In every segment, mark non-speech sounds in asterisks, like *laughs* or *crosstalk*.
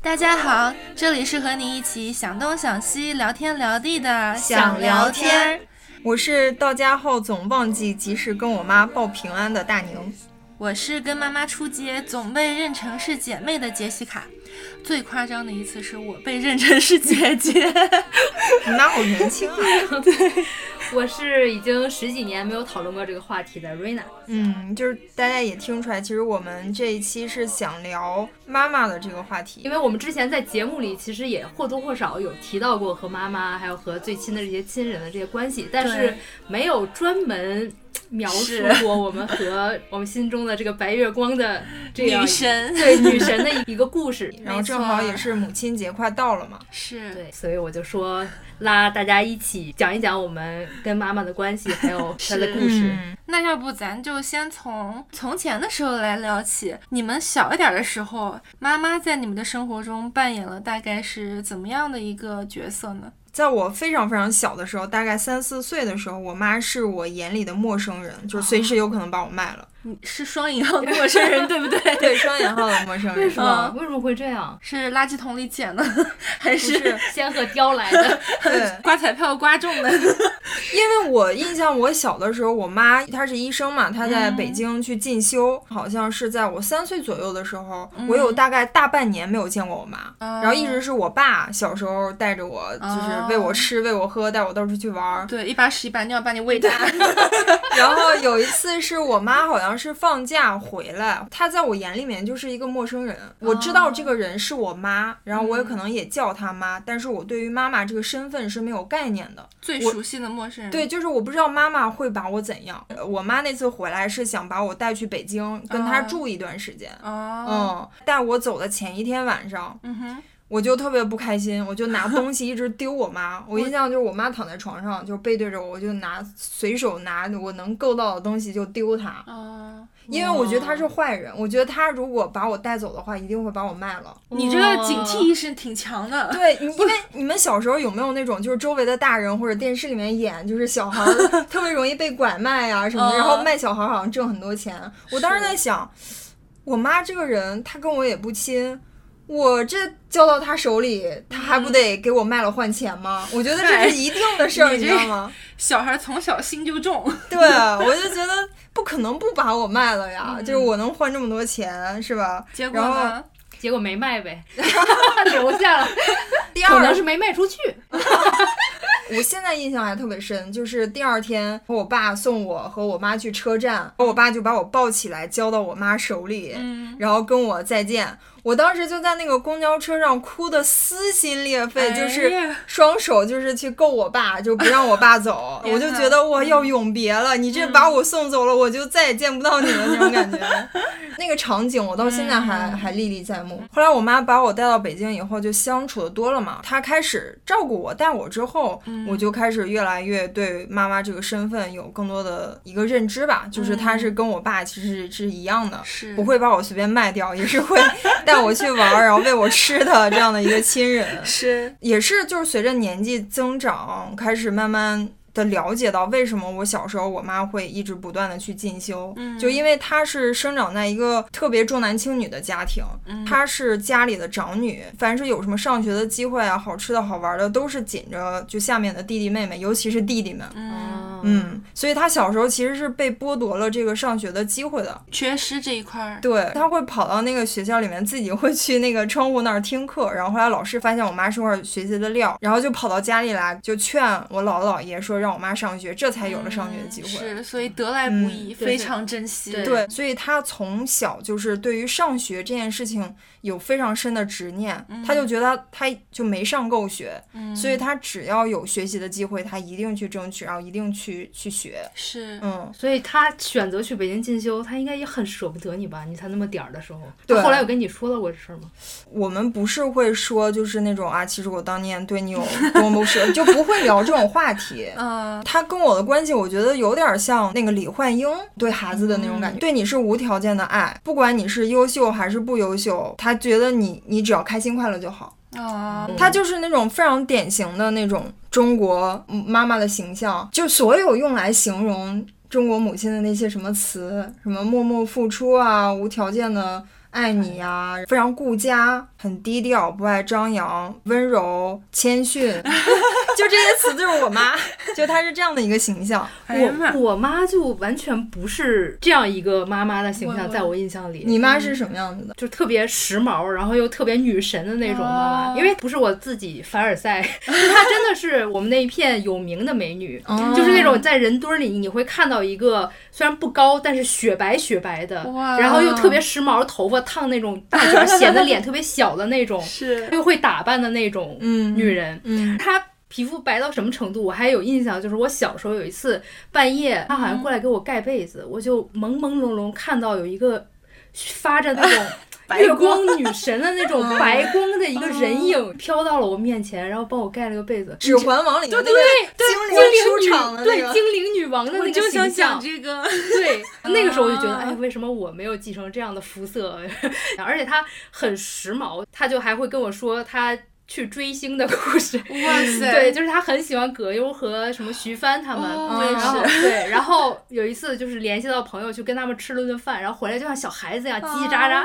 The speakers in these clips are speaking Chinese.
大家好，这里是和你一起想东想西、聊天聊地的想聊天。我是到家后总忘记及时跟我妈报平安的大宁。我是跟妈妈出街总被认成是姐妹的杰西卡。最夸张的一次是我被认成是姐姐，*laughs* 你妈好年轻啊！对，*laughs* 我是已经十几年没有讨论过这个话题的瑞娜。嗯，就是大家也听出来，其实我们这一期是想聊妈妈的这个话题，因为我们之前在节目里其实也或多或少有提到过和妈妈还有和最亲的这些亲人的这些关系，但是没有专门。描述过我们和我们心中的这个白月光的这样女神，对女神的一个故事，*laughs* 然后正好也是母亲节快到了嘛，是对，所以我就说拉大家一起讲一讲我们跟妈妈的关系，还有 *laughs* 她的故事。那要不咱就先从从前的时候来聊起，你们小一点的时候，妈妈在你们的生活中扮演了大概是怎么样的一个角色呢？在我非常非常小的时候，大概三四岁的时候，我妈是我眼里的陌生人，就随时有可能把我卖了。你是双引号的陌生人，对不对？*laughs* 对，双引号的陌生人。为什么？为什么会这样？是垃圾桶里捡的，*laughs* 还是仙鹤叼来的？*laughs* 对，刮彩票刮中的。因为我印象，我小的时候，我妈她是医生嘛，她在北京去进修，好像是在我三岁左右的时候，我有大概大半年没有见过我妈，然后一直是我爸小时候带着我，就是喂我吃，喂我喝，带我到处去玩。对，一把屎一把尿把你喂大。然后有一次是我妈好像。是放假回来，他在我眼里面就是一个陌生人。我知道这个人是我妈，然后我也可能也叫她妈，但是我对于妈妈这个身份是没有概念的。最熟悉的陌生人，对，就是我不知道妈妈会把我怎样。我妈那次回来是想把我带去北京跟她住一段时间。嗯，带我走的前一天晚上，嗯哼。我就特别不开心，我就拿 *laughs* 东西一直丢我妈。我印象就是我妈躺在床上，就背对着我，我就拿随手拿我能够到的东西就丢她。因为我觉得她是坏人，我觉得她如果把我带走的话，一定会把我卖了。你这个警惕意识挺强的。*laughs* 对，因为你们小时候有没有那种，就是周围的大人或者电视里面演，就是小孩 *laughs* 特别容易被拐卖啊什么的，然后卖小孩好像挣很多钱。我当时在想，我妈这个人，她跟我也不亲。我这交到他手里，他还不得给我卖了换钱吗？我觉得这是一定的事儿，你知道吗？小孩从小心就重。对，我就觉得不可能不把我卖了呀，就是我能换这么多钱，是吧？结果呢？结果没卖呗，*laughs* 留下了。第二可能是没卖出去。*laughs* 我现在印象还特别深，就是第二天我爸送我和我妈去车站，我爸就把我抱起来交到我妈手里，然后跟我再见。我当时就在那个公交车上哭的撕心裂肺，就是双手就是去够我爸，就不让我爸走。*laughs* 我就觉得我要永别了，你这把我送走了，我就再也见不到你了那种感觉。*laughs* 那个场景我到现在还还历历在目。后来我妈把我带到北京以后，就相处的多了嘛，她开始照顾我、带我之后，我就开始越来越对妈妈这个身份有更多的一个认知吧。就是她是跟我爸其实是一样的，是不会把我随便卖掉，也是会带。*laughs* 带我去玩，然后喂我吃的这样的一个亲人，*laughs* 是也是就是随着年纪增长，开始慢慢。的了解到为什么我小时候我妈会一直不断的去进修，嗯，就因为她是生长在一个特别重男轻女的家庭，她是家里的长女，凡是有什么上学的机会啊，好吃的好玩的，都是紧着就下面的弟弟妹妹，尤其是弟弟们，嗯嗯，所以她小时候其实是被剥夺了这个上学的机会的，缺失这一块儿，对，她会跑到那个学校里面，自己会去那个窗户那儿听课，然后后来老师发现我妈是块学习的料，然后就跑到家里来，就劝我姥姥姥爷说。让我妈上学，这才有了上学的机会。是，所以得来不易，非常珍惜。对，所以他从小就是对于上学这件事情。有非常深的执念，他就觉得他就没上够学，所以他只要有学习的机会，他一定去争取，然后一定去去学。是，嗯，所以他选择去北京进修，他应该也很舍不得你吧？你才那么点儿的时候，对。后来有跟你说到过这事儿吗？我们不是会说，就是那种啊，其实我当年对你有多么舍，就不会聊这种话题。*laughs* 嗯，他跟我的关系，我觉得有点像那个李焕英对孩子的那种感觉，对你是无条件的爱，不管你是优秀还是不优秀，他。觉得你你只要开心快乐就好啊，他就是那种非常典型的那种中国妈妈的形象，就所有用来形容中国母亲的那些什么词，什么默默付出啊，无条件的爱你呀，非常顾家，很低调，不爱张扬，温柔谦逊，*laughs* 就这些词就是我妈，就她是这样的一个形象。我我妈就完全不是这样一个妈妈的形象，在我印象里。你妈是什么样子的？就特别时髦，然后又特别女神的那种妈妈。因为不是我自己凡尔赛，她真的是我们那一片有名的美女，就是那种在人堆里你会看到一个虽然不高，但是雪白雪白的，然后又特别时髦，头发。烫那种大卷，显得脸特别小的那种，是又会打扮的那种女人。嗯，她皮肤白到什么程度？我还有印象，就是我小时候有一次半夜，她好像过来给我盖被子，我就朦朦胧胧看到有一个发着那种 *laughs* 月光女神的那种白光的一个人影飘到了我面前，然后帮我盖了个被子。《指环王》里对对对，精灵出场对精灵女王的那个形象。这个对，*laughs* 那个时候我就觉得，哎，为什么我没有继承这样的肤色？*laughs* 而且她很时髦，她就还会跟我说她。去追星的故事，哇塞！对，就是他很喜欢葛优和什么徐帆他们，然后对，然后有一次就是联系到朋友去跟他们吃了顿饭，然后回来就像小孩子一样叽叽喳喳，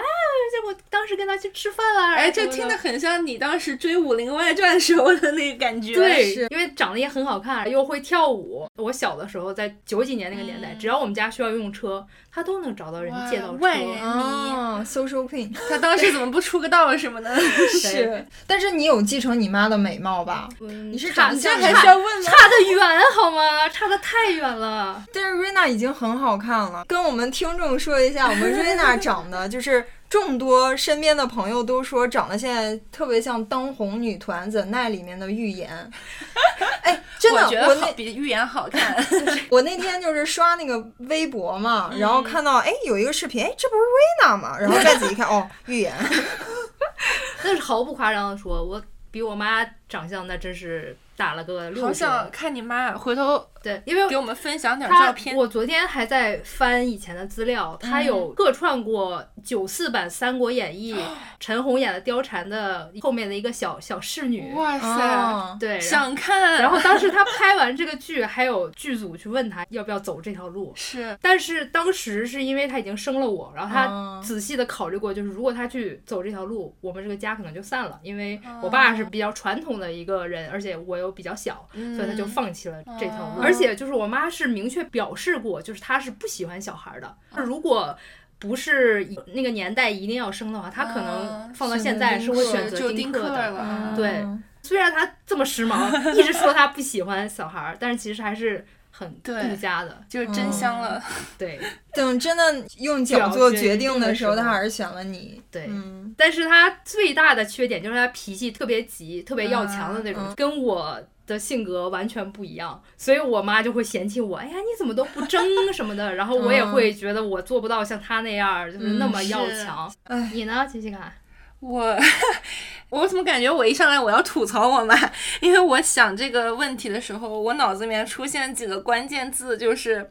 果当时跟他去吃饭了，哎，这听得很像你当时追《武林外传》时候的那个感觉，对，因为长得也很好看，又会跳舞。我小的时候在九几年那个年代，只要我们家需要用车。他都能找到人借到车，万人迷，social queen。*laughs* 他当时怎么不出个道什么的？是，但是你有继承你妈的美貌吧？你是长相还需要问吗差得远好吗？*laughs* 差得太远了。但是瑞娜已经很好看了，跟我们听众说一下，我们瑞娜长得就是。众多身边的朋友都说长得现在特别像当红女团《The Night》里面的预言。*laughs* 哎，真的，我那比预言好看。*laughs* 我那天就是刷那个微博嘛，然后看到哎有一个视频，哎这不是瑞娜吗？然后再仔细看，哦，*laughs* 预言。那是毫不夸张的说，我比我妈长相那真是。打了个六好想看你妈，回头对，因为给我们分享点照片。我昨天还在翻以前的资料，他有客串过九四版《三国演义》，*gasps* 陈红演的貂蝉的后面的一个小小侍女。哇塞，对，想看。然后当时他拍完这个剧，还有剧组去问他要不要走这条路。是，但是当时是因为他已经生了我，然后他仔细的考虑过，就是如果他去走这条路，我们这个家可能就散了，因为我爸是比较传统的一个人，而且我又。比较小，所以他就放弃了这条路。而且就是我妈是明确表示过，就是她是不喜欢小孩的。如果不是那个年代一定要生的话，她可能放到现在是会选择丁克的。对，虽然她这么时髦，一直说她不喜欢小孩，但是其实还是很顾家的，就是真香了。对，*laughs* 等真的用脚做决定的时候，他还是选了你。对，但是他最大的缺点就是他脾气特别急，特别要强的那种，跟我的性格完全不一样，所以我妈就会嫌弃我。哎呀，你怎么都不争 *laughs* 什么的？然后我也会觉得我做不到像她那样，就是那么要强。嗯你呢，琪琪卡？我我怎么感觉我一上来我要吐槽我妈？*laughs* 因为我想这个问题的时候，我脑子里面出现几个关键字，就是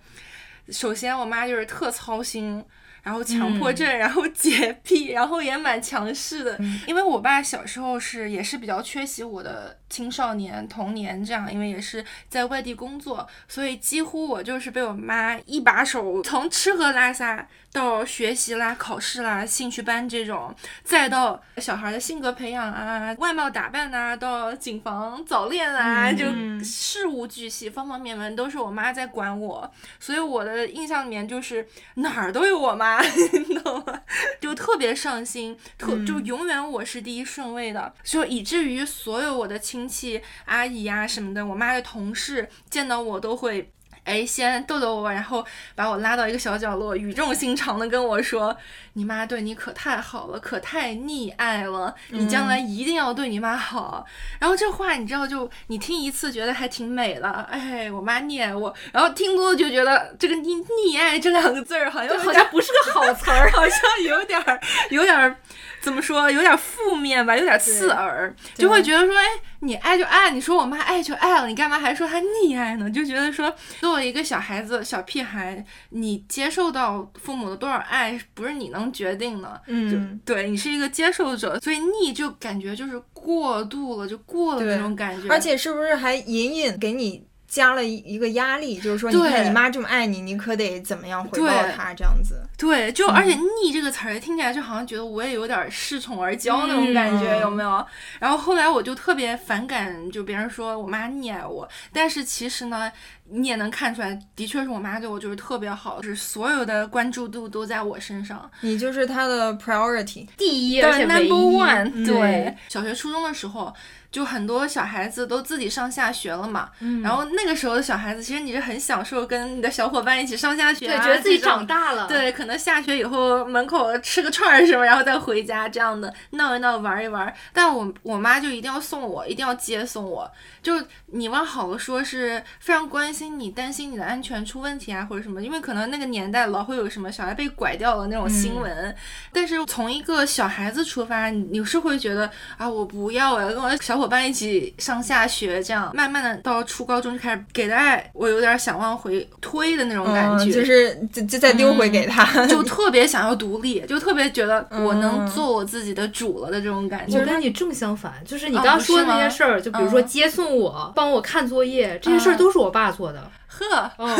首先我妈就是特操心。然后强迫症，然后洁癖，然后也蛮强势的。因为我爸小时候是也是比较缺席我的青少年童年这样，因为也是在外地工作，所以几乎我就是被我妈一把手从吃喝拉撒。到学习啦、考试啦、兴趣班这种，再到小孩的性格培养啊、外貌打扮呐，到谨防早恋啊，就事无巨细，方方面面都是我妈在管我，所以我的印象里面就是哪儿都有我妈，*laughs* 你懂吗？就特别上心，特就永远我是第一顺位的，就以至于所有我的亲戚阿姨呀什么的，我妈的同事见到我都会。哎，先逗逗我，然后把我拉到一个小角落，语重心长的跟我说：“你妈对你可太好了，可太溺爱了，你将来一定要对你妈好。”然后这话你知道，就你听一次觉得还挺美的，哎，我妈溺爱我，然后听多了就觉得这个“溺溺爱”这两个字儿好像好像不是个好词儿，*laughs* 好像有点儿有点儿。怎么说？有点负面吧，有点刺耳，就会觉得说，哎，你爱就爱，你说我妈爱就爱了，你干嘛还说她溺爱呢？就觉得说，作为一个小孩子、小屁孩，你接受到父母的多少爱，不是你能决定的。嗯，对你是一个接受者，所以溺就感觉就是过度了，就过了那种感觉。而且是不是还隐隐给你？加了一个压力，就是说，你看你妈这么爱你，你可得怎么样回报她这样子。对，就而且“逆”这个词儿听起来就好像觉得我也有点恃宠而骄那种感觉，有没有？然后后来我就特别反感，就别人说我妈溺爱我，但是其实呢。你也能看出来，的确是我妈对我就是特别好，就是所有的关注度都在我身上。你就是她的 priority，第一，而且 number one。对，小学初中的时候。就很多小孩子都自己上下学了嘛，然后那个时候的小孩子，其实你是很享受跟你的小伙伴一起上下学，对，觉得自己长大了，对，可能下学以后门口吃个串儿什么，然后再回家这样的闹一闹玩一玩。但我我妈就一定要送我，一定要接送我。就你往好了说，是非常关心你，担心你的安全出问题啊或者什么，因为可能那个年代老会有什么小孩被拐掉了那种新闻。但是从一个小孩子出发，你是会觉得啊，我不要，我要跟我小。伙伴一起上下学，这样慢慢的到初高中就开始给的爱，我有点想往回推的那种感觉，就是就就再丢回给他，*laughs* 就特别想要独立，就特别觉得我能做我自己的主了的这种感觉。我跟你正相反，就是你刚说的那些事儿，就比如说接送我、帮我看作业，这些事儿都是我爸做的。呵，哦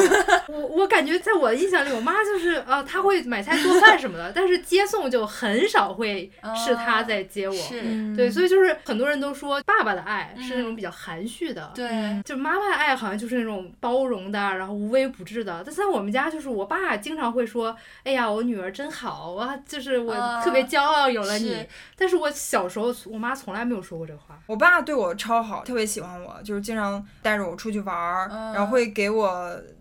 我我感觉在我的印象里，我妈就是啊，她会买菜做饭什么的，但是接送就很少会是她在接我。对，所以就是很多人都说爸爸的爱是那种比较含蓄的，对，就妈妈的爱好像就是那种包容的，然后无微不至的。但在我们家，就是我爸经常会说：“哎呀，我女儿真好啊，就是我特别骄傲有了你。”但是我小时候，我妈从来没有说过这话。我爸对我超好，特别喜欢我，就是经常带着我出去玩儿，然后会给我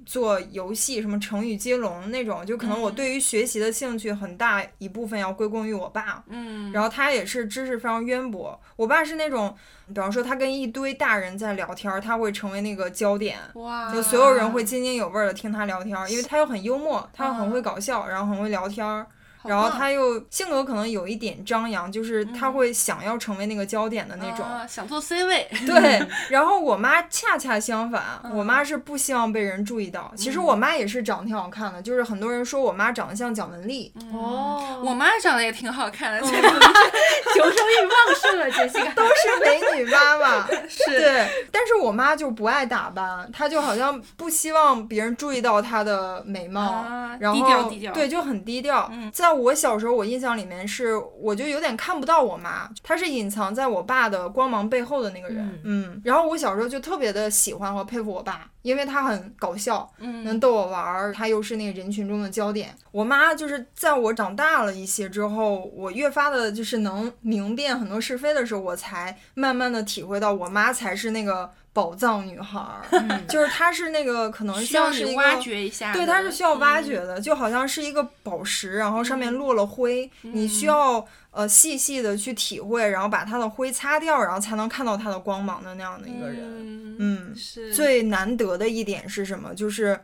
做游戏，什么成语接龙那种。就可能我对于学习的兴趣很大一部分要归功于我爸。嗯，然后他也是知识非常渊博。我爸是那种，比方说他跟一堆大人在聊天，他会成为那个焦点。哇！就所有人会津津有味的听他聊天，因为他又很幽默，他又很会搞笑，然后很会聊天。然后他又性格可能有一点张扬，就是他会想要成为那个焦点的那种，想做 C 位。对，*laughs* 然后我妈恰恰相反，我妈是不希望被人注意到。其实我妈也是长得挺好看的，就是很多人说我妈长得像蒋雯丽。哦，我妈长得也挺好看的，*laughs* *laughs* 求生欲旺盛了，杰西卡都是美女妈妈。是，对。但是我妈就不爱打扮，她就好像不希望别人注意到她的美貌，然后低调低调，对，就很低调。在我小时候，我印象里面是，我就有点看不到我妈，她是隐藏在我爸的光芒背后的那个人。嗯，然后我小时候就特别的喜欢和佩服我爸，因为他很搞笑，能逗我玩儿，他又是那个人群中的焦点。我妈就是在我长大了一些之后，我越发的就是能明辨很多是非的时候，我才慢慢的体会到，我妈才是那个。宝藏女孩儿，就是她是那个可能像是挖掘一下，对，她是需要挖掘的，就好像是一个宝石，然后上面落了灰，你需要呃细细的去体会，然后把它的灰擦掉，然后才能看到它的光芒的那样的一个人。嗯，是最难得的一点是什么？就是。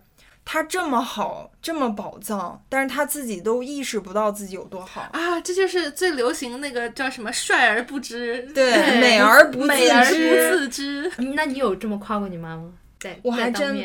他这么好，这么宝藏，但是他自己都意识不到自己有多好啊！这就是最流行那个叫什么“帅而不知”，对，美而不美而不自知。那你有这么夸过你妈吗？对我还真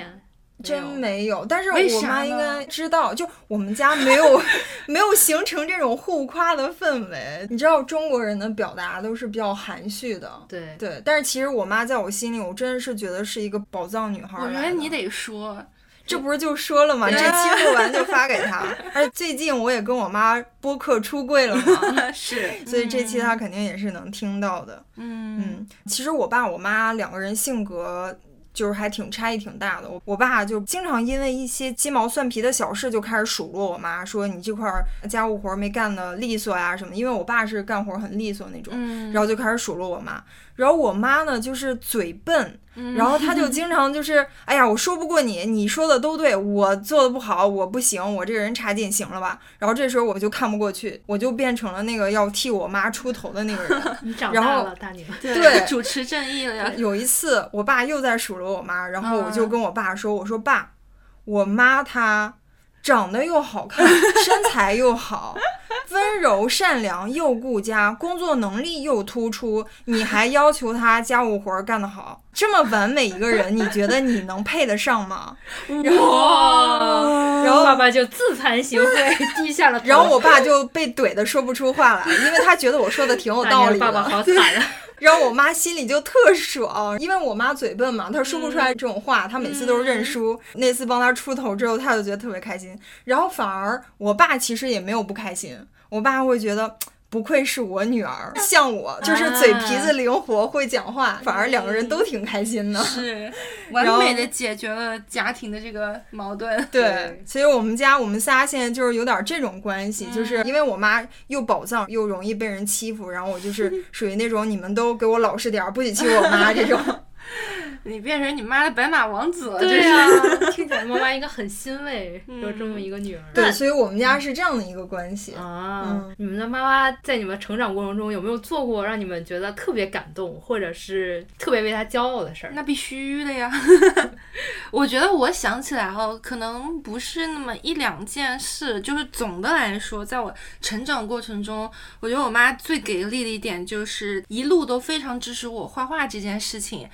真没有，但是我妈应该知道，就我们家没有 *laughs* 没有形成这种互夸的氛围。你知道中国人的表达都是比较含蓄的，对对。但是其实我妈在我心里，我真的是觉得是一个宝藏女孩。我觉得你得说。这不是就说了吗？这期 *laughs* 录完就发给他。而最近我也跟我妈播客出柜了嘛，*laughs* 是，所以这期他肯定也是能听到的。嗯嗯，其实我爸我妈两个人性格就是还挺差异挺大的。我我爸就经常因为一些鸡毛蒜皮的小事就开始数落我妈，说你这块家务活没干的利索呀什么。因为我爸是干活很利索那种，然后就开始数落我妈。然后我妈呢，就是嘴笨，然后她就经常就是，*laughs* 哎呀，我说不过你，你说的都对，我做的不好，我不行，我这个人差劲，行了吧？然后这时候我就看不过去，我就变成了那个要替我妈出头的那个人。*laughs* 你长大了，大女。对，主持正义了呀。有一次，我爸又在数落我妈，然后我就跟我爸说：“我说爸，我妈她长得又好看，*laughs* 身材又好。”温柔善良又顾家，工作能力又突出，你还要求他家务活干得好，这么完美一个人，你觉得你能配得上吗？哇！然后爸爸就自惭形秽，低下了头。然后我爸就被怼的说不出话来，因为他觉得我说的挺有道理。爸爸好惨啊！*laughs* 然后我妈心里就特爽，因为我妈嘴笨嘛，她说不出来这种话，她每次都是认输。那次帮她出头之后，她就觉得特别开心。然后反而我爸其实也没有不开心，我爸会觉得。不愧是我女儿，像我就是嘴皮子灵活，会讲话，反而两个人都挺开心的，是 *laughs* 完美的解决了家庭的这个矛盾。对，所以我们家我们仨现在就是有点这种关系，就是因为我妈又宝藏又容易被人欺负，然后我就是属于那种你们都给我老实点儿，不许欺负我妈这种。*laughs* 你变成你妈的白马王子了，对呀，*laughs* 听起来妈妈应该很欣慰，有这么一个女儿。对，所以我们家是这样的一个关系啊。你们的妈妈在你们成长过程中有没有做过让你们觉得特别感动，或者是特别为她骄傲的事儿？那必须的呀。*laughs* 我觉得我想起来哈，可能不是那么一两件事，就是总的来说，在我成长过程中，我觉得我妈最给力的一点就是一路都非常支持我画画这件事情。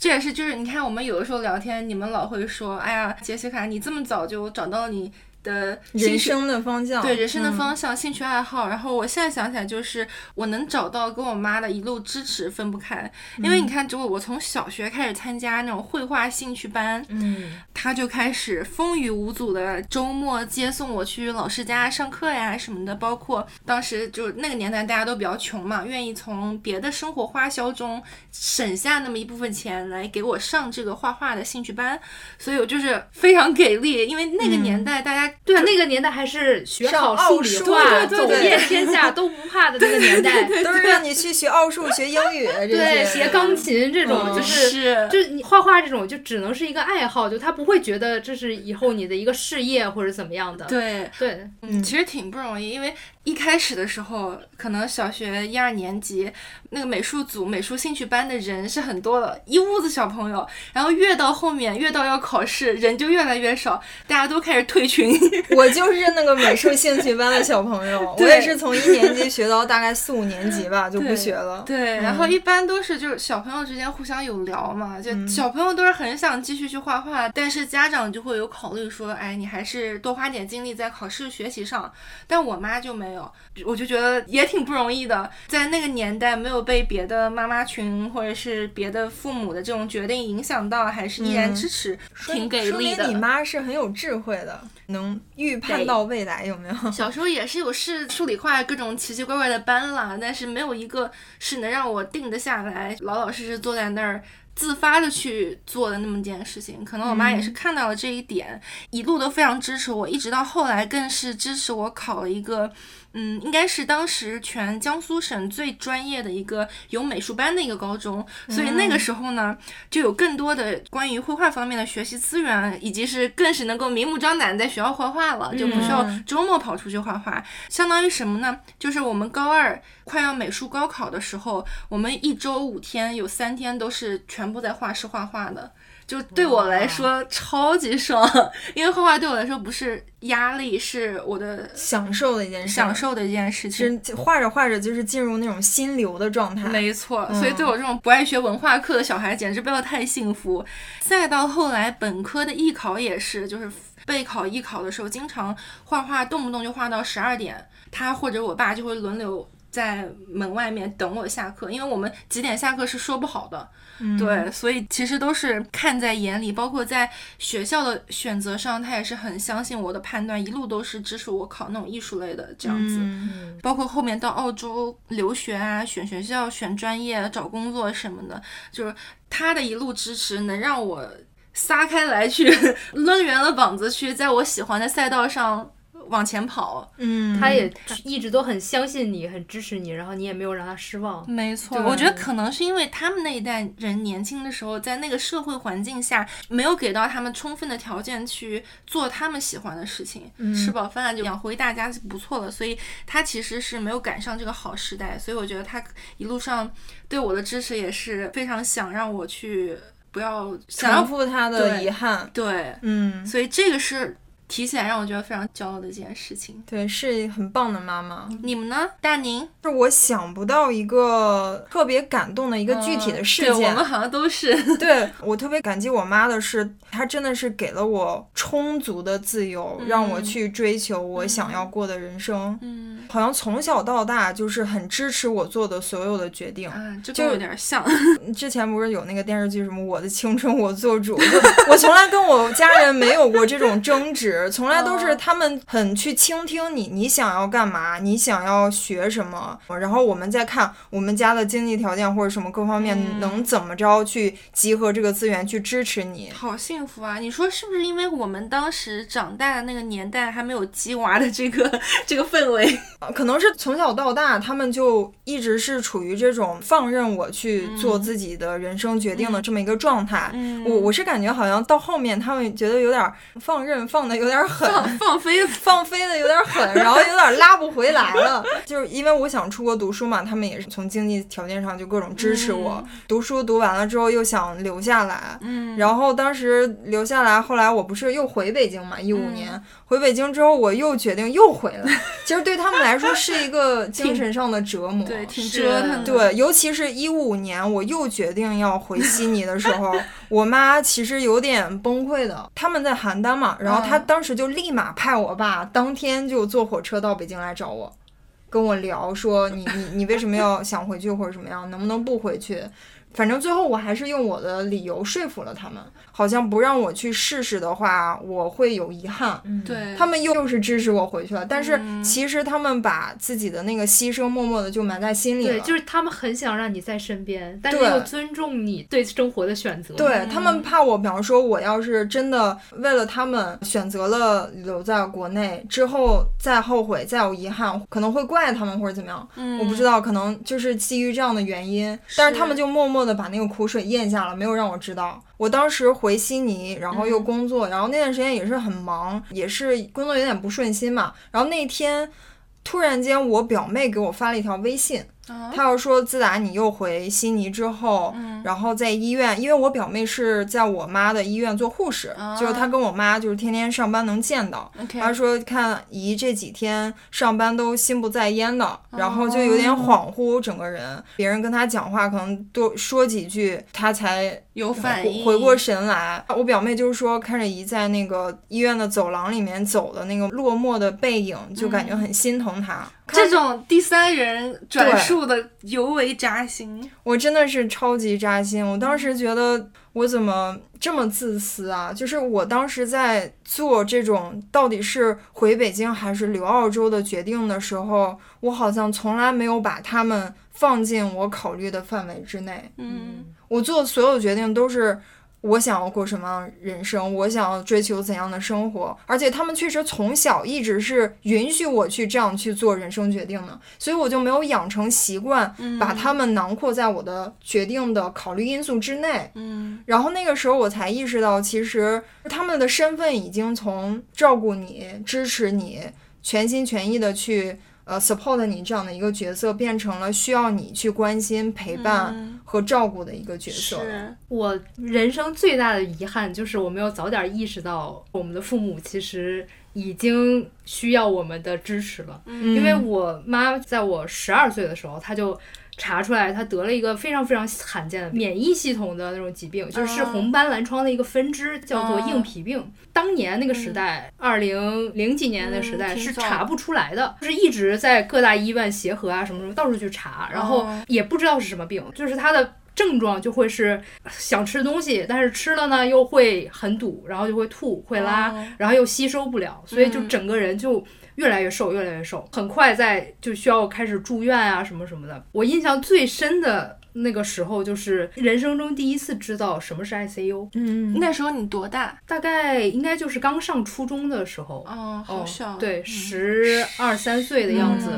这也是，就是你看，我们有的时候聊天，你们老会说，哎呀，杰西卡，你这么早就找到你。的人生的方向，对人生的方向、兴趣爱好。然后我现在想起来，就是我能找到跟我妈的一路支持分不开。因为你看，就我从小学开始参加那种绘画兴趣班，嗯，他就开始风雨无阻的周末接送我去老师家上课呀什么的。包括当时就那个年代大家都比较穷嘛，愿意从别的生活花销中省下那么一部分钱来给我上这个画画的兴趣班。所以我就是非常给力，因为那个年代大家。对啊，那个年代还是学好数理化、走遍天下都不怕的那个年代，都是让你去学奥数、学英语，对，学钢琴这种，就是就你画画这种，就只能是一个爱好，就他不会觉得这是以后你的一个事业或者怎么样的。对。对，嗯，其实挺不容易，因为。一开始的时候，可能小学一二年级那个美术组、美术兴趣班的人是很多的，一屋子小朋友。然后越到后面，越到要考试，人就越来越少，大家都开始退群。*laughs* 我就是那个美术兴趣班的小朋友，我也是从一年级学到大概四五年级吧，就不学了。对，然后一般都是就是小朋友之间互相有聊嘛，就小朋友都是很想继续去画画，但是家长就会有考虑说，哎，你还是多花点精力在考试学习上。但我妈就没。没有，我就觉得也挺不容易的，在那个年代没有被别的妈妈群或者是别的父母的这种决定影响到，还是依然支持，挺给力的。你妈是很有智慧的，能预判到未来，有没有？小时候也是有试数理化各种奇奇怪怪的班了，但是没有一个是能让我定得下来，老老实实坐在那儿。自发的去做的那么件事情，可能我妈也是看到了这一点，一路都非常支持我，一直到后来更是支持我考了一个。嗯，应该是当时全江苏省最专业的一个有美术班的一个高中，所以那个时候呢，就有更多的关于绘画方面的学习资源，以及是更是能够明目张胆在学校画画了，就不需要周末跑出去画画。相当于什么呢？就是我们高二快要美术高考的时候，我们一周五天有三天都是全部在画室画画的。就对我来说超级爽，因为画画对我来说不是压力，是我的享受的一件事，享受的一件事情。画着画着就是进入那种心流的状态。没错，所以对我这种不爱学文化课的小孩，简直不要太幸福。再到后来本科的艺考也是，就是备考艺考的时候，经常画画，动不动就画到十二点，他或者我爸就会轮流在门外面等我下课，因为我们几点下课是说不好的。对，所以其实都是看在眼里，包括在学校的选择上，他也是很相信我的判断，一路都是支持我考那种艺术类的这样子。包括后面到澳洲留学啊，选学校、选专业、找工作什么的，就是他的一路支持，能让我撒开来去 *laughs* 抡圆了膀子去在我喜欢的赛道上。往前跑，嗯，他也一直都很相信你，很支持你，然后你也没有让他失望。没错，我觉得可能是因为他们那一代人年轻的时候，在那个社会环境下，没有给到他们充分的条件去做他们喜欢的事情，吃饱饭就养活一大家就不错了。所以他其实是没有赶上这个好时代。所以我觉得他一路上对我的支持也是非常想让我去不要重复他的遗憾。对，嗯，所以这个是。提起来让我觉得非常骄傲的一件事情。对，是很棒的妈妈。你们呢，大宁？是我想不到一个特别感动的一个具体的事件。对，我们好像都是。*laughs* 对我特别感激我妈的是，她真的是给了我充足的自由，让我去追求我想要过的人生。嗯，好像从小到大就是很支持我做的所有的决定。嗯，就有点像。*laughs* 之前不是有那个电视剧什么《我的青春我做主》，*laughs* 我从来跟我家人没有过这种争执，从来都是他们很去倾听你，你想要干嘛，你想要学什么，然后我们再看我们家的经济条件或者什么各方面能怎么着去集合这个资源去支持你。好幸福啊！你说是不是？因为我们当时长大的那个年代还没有鸡娃的这个这个氛围，*laughs* 可能是从小到大他们就一直是处于这种放任我去做自己的人生决定的这么一个状态。我我是感觉好像到后面他们觉得有点放任放的有点狠，放飞放飞的有点狠，然后有点拉不回来了。就是因为我想出国读书嘛，他们也是从经济条件上就各种支持我。读书读完了之后又想留下来，嗯，然后当时留下来，后来我不是又回北京嘛，一五年回北京之后，我又决定又回来。其实对他们来说是一个 *laughs* 精神上的折磨，对，挺折腾。对，尤其是一五年我又决定要回悉尼的时候，我妈其实有点崩溃的。他们在邯郸嘛，然后她当时就立马派我爸当天就坐火车到北京来找我，跟我聊说你你你为什么要想回去或者什么样，能不能不回去？反正最后我还是用我的理由说服了他们，好像不让我去试试的话，我会有遗憾。对他们又又是支持我回去了，但是其实他们把自己的那个牺牲默默的就埋在心里了。对，就是他们很想让你在身边，但是又尊重你对生活的选择。对他们怕我，比方说我要是真的为了他们选择了留在国内之后再后悔再有遗憾，可能会怪他们或者怎么样。嗯，我不知道，可能就是基于这样的原因，但是他们就默默的把那个苦水咽下了，没有让我知道。我当时回悉尼，然后又工作，然后那段时间也是很忙，也是工作有点不顺心嘛。然后那天突然间，我表妹给我发了一条微信。他要说，自打你又回悉尼之后，然后在医院，因为我表妹是在我妈的医院做护士，就是她跟我妈就是天天上班能见到。他说看姨这几天上班都心不在焉的，然后就有点恍惚，整个人。别人跟他讲话，可能多说几句，他才有反应，回过神来。我表妹就是说，看着姨在那个医院的走廊里面走的那个落寞的背影，就感觉很心疼她。这种第三人转述的尤为扎心，我真的是超级扎心。我当时觉得我怎么这么自私啊？就是我当时在做这种到底是回北京还是留澳洲的决定的时候，我好像从来没有把他们放进我考虑的范围之内。嗯，我做的所有决定都是。我想要过什么样人生？我想要追求怎样的生活？而且他们确实从小一直是允许我去这样去做人生决定的，所以我就没有养成习惯，把他们囊括在我的决定的考虑因素之内。嗯，然后那个时候我才意识到，其实他们的身份已经从照顾你、支持你、全心全意的去。呃，support 你这样的一个角色，变成了需要你去关心、陪伴和照顾的一个角色。我人生最大的遗憾就是我没有早点意识到，我们的父母其实已经需要我们的支持了。因为我妈在我十二岁的时候，她就。查出来，他得了一个非常非常罕见的免疫系统的那种疾病，就是红斑狼疮的一个分支，叫做硬皮病。当年那个时代，二零零几年的时代是查不出来的，就是一直在各大医院协和啊什么什么到处去查，然后也不知道是什么病，就是他的症状就会是想吃东西，但是吃了呢又会很堵，然后就会吐会拉，然后又吸收不了，所以就整个人就。越来越瘦，越来越瘦，很快在就需要开始住院啊，什么什么的。我印象最深的那个时候，就是人生中第一次知道什么是 ICU。嗯，那时候你多大？大概应该就是刚上初中的时候。哦，好小。对，十二三岁的样子。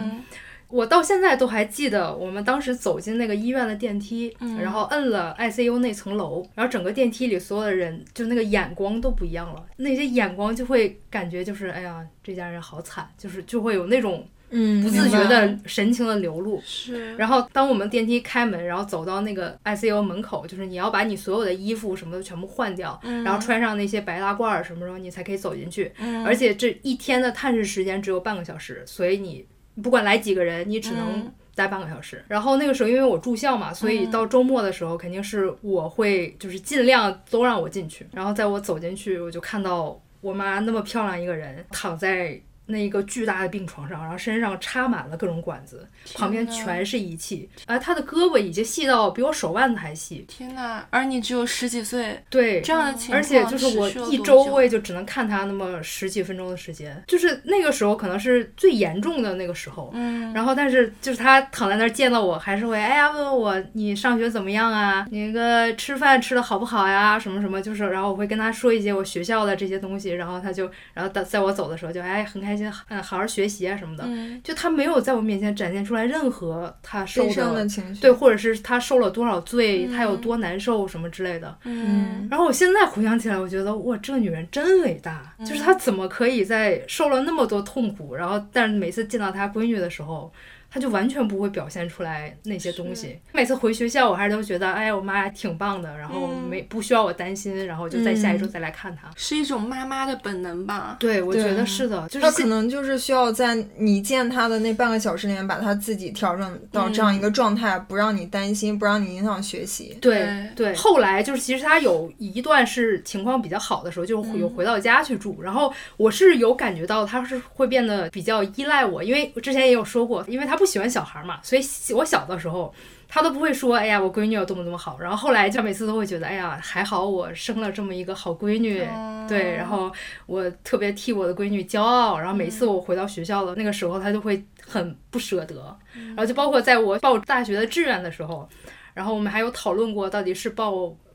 我到现在都还记得，我们当时走进那个医院的电梯，然后摁了 ICU 那层楼，然后整个电梯里所有的人就那个眼光都不一样了，那些眼光就会感觉就是，哎呀，这家人好惨，就是就会有那种嗯，不自觉的神情的流露。是，然后当我们电梯开门，然后走到那个 ICU 门口，就是你要把你所有的衣服什么的全部换掉，嗯然后穿上那些白大褂儿什么时候你才可以走进去。嗯而且这一天的探视时间只有半个小时，所以你不管来几个人，你只能嗯待半个小时。然后那个时候因为我住校嘛，所以到周末的时候肯定是我会就是尽量都让我进去。然后在我走进去，我就看到我妈那么漂亮一个人躺在。那一个巨大的病床上，然后身上插满了各种管子，旁边全是仪器，而他的胳膊已经细到比我手腕子还细。天呐，而你只有十几岁，对，这样的情况，而且就是我一周我也就只能看他那么十几分钟的时间，就是那个时候可能是最严重的那个时候。嗯，然后，但是就是他躺在那儿见到我，还是会哎呀问问我你上学怎么样啊？你那个吃饭吃的好不好呀？什么什么，就是然后我会跟他说一些我学校的这些东西，然后他就然后在在我走的时候就哎很开心，嗯好好学习啊什么的。嗯。就他没有在我面前展现出来任何他受伤的的情绪，对，或者是他受了多少罪，他有嗯。多难受什么之类的。嗯。然后我现在回想起来，我觉得哇，这个女人真伟大，就是她怎么可以在受了那么多痛苦，然后但是每次见到她闺女的时候，她就完全不会表现出来那些东西。每次回学校，我还是都觉得，哎呀，我妈挺棒的，然后嗯没不需要我担心，然后就在下一周嗯再来看她。是一种妈妈的本能吧？对，我觉得是的，就是他可能就是需要在你见他的那半个小时里面，把他自己调整到这样一个状态，不让你担心，不让你影响学习。对对，后来就是其实她有一段是情况比较好的时候，就有回到家去住，然后我是有感觉到她是会变得比较依赖我，因为我之前也有说过，因为她不喜欢小孩嘛，所以我小的时候。他都不会说，哎呀，我闺女有多么多么好。然后后来就每次都会觉得，哎呀，还好我生了这么一个好闺女，对，然后我特别替我的闺女骄傲。然后每次我回到学校的那个时候，他就会很不舍得。然后就包括在我报大学的志愿的时候，然后我们还有讨论过，到底是报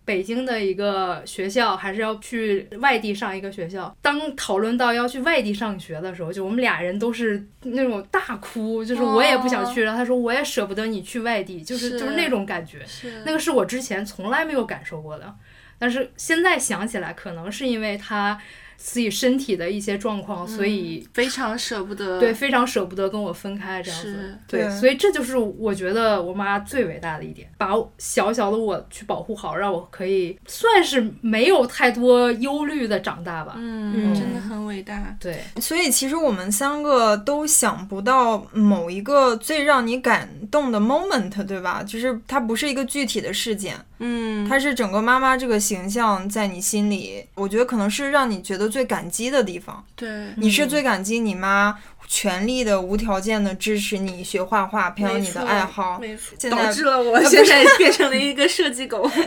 北京的一个学校，还是要去外地上一个学校。当讨论到要去外地上学的时候，就我们俩人都是那种大哭，就是我也不想去，然后他说我也舍不得你去外地，就是是就是那种感觉。那个是我之前从来没有感受过的，但是现在想起来，可能是因为他自己身体的一些状况，所以非常舍不得。对，非常舍不得跟我分开这样子。对，对所以这就是我觉得我妈最伟大的一点，把小小的我去保护好，让我可以算是没有太多忧虑的长大吧。嗯，嗯真的很伟大。对，所以其实我们三个都想不到某一个最让你感动的 moment，对吧？就是它不是一个具体的事件，嗯，她是整个妈妈这个形象在你心里，我觉得可能是让你觉得最感激的地方。对，你是最感激你妈全力的、无条件的支持你学画画，培养你的爱好。没错，现在导致了我 *laughs* 现在变成了一个设计狗。*laughs* 这么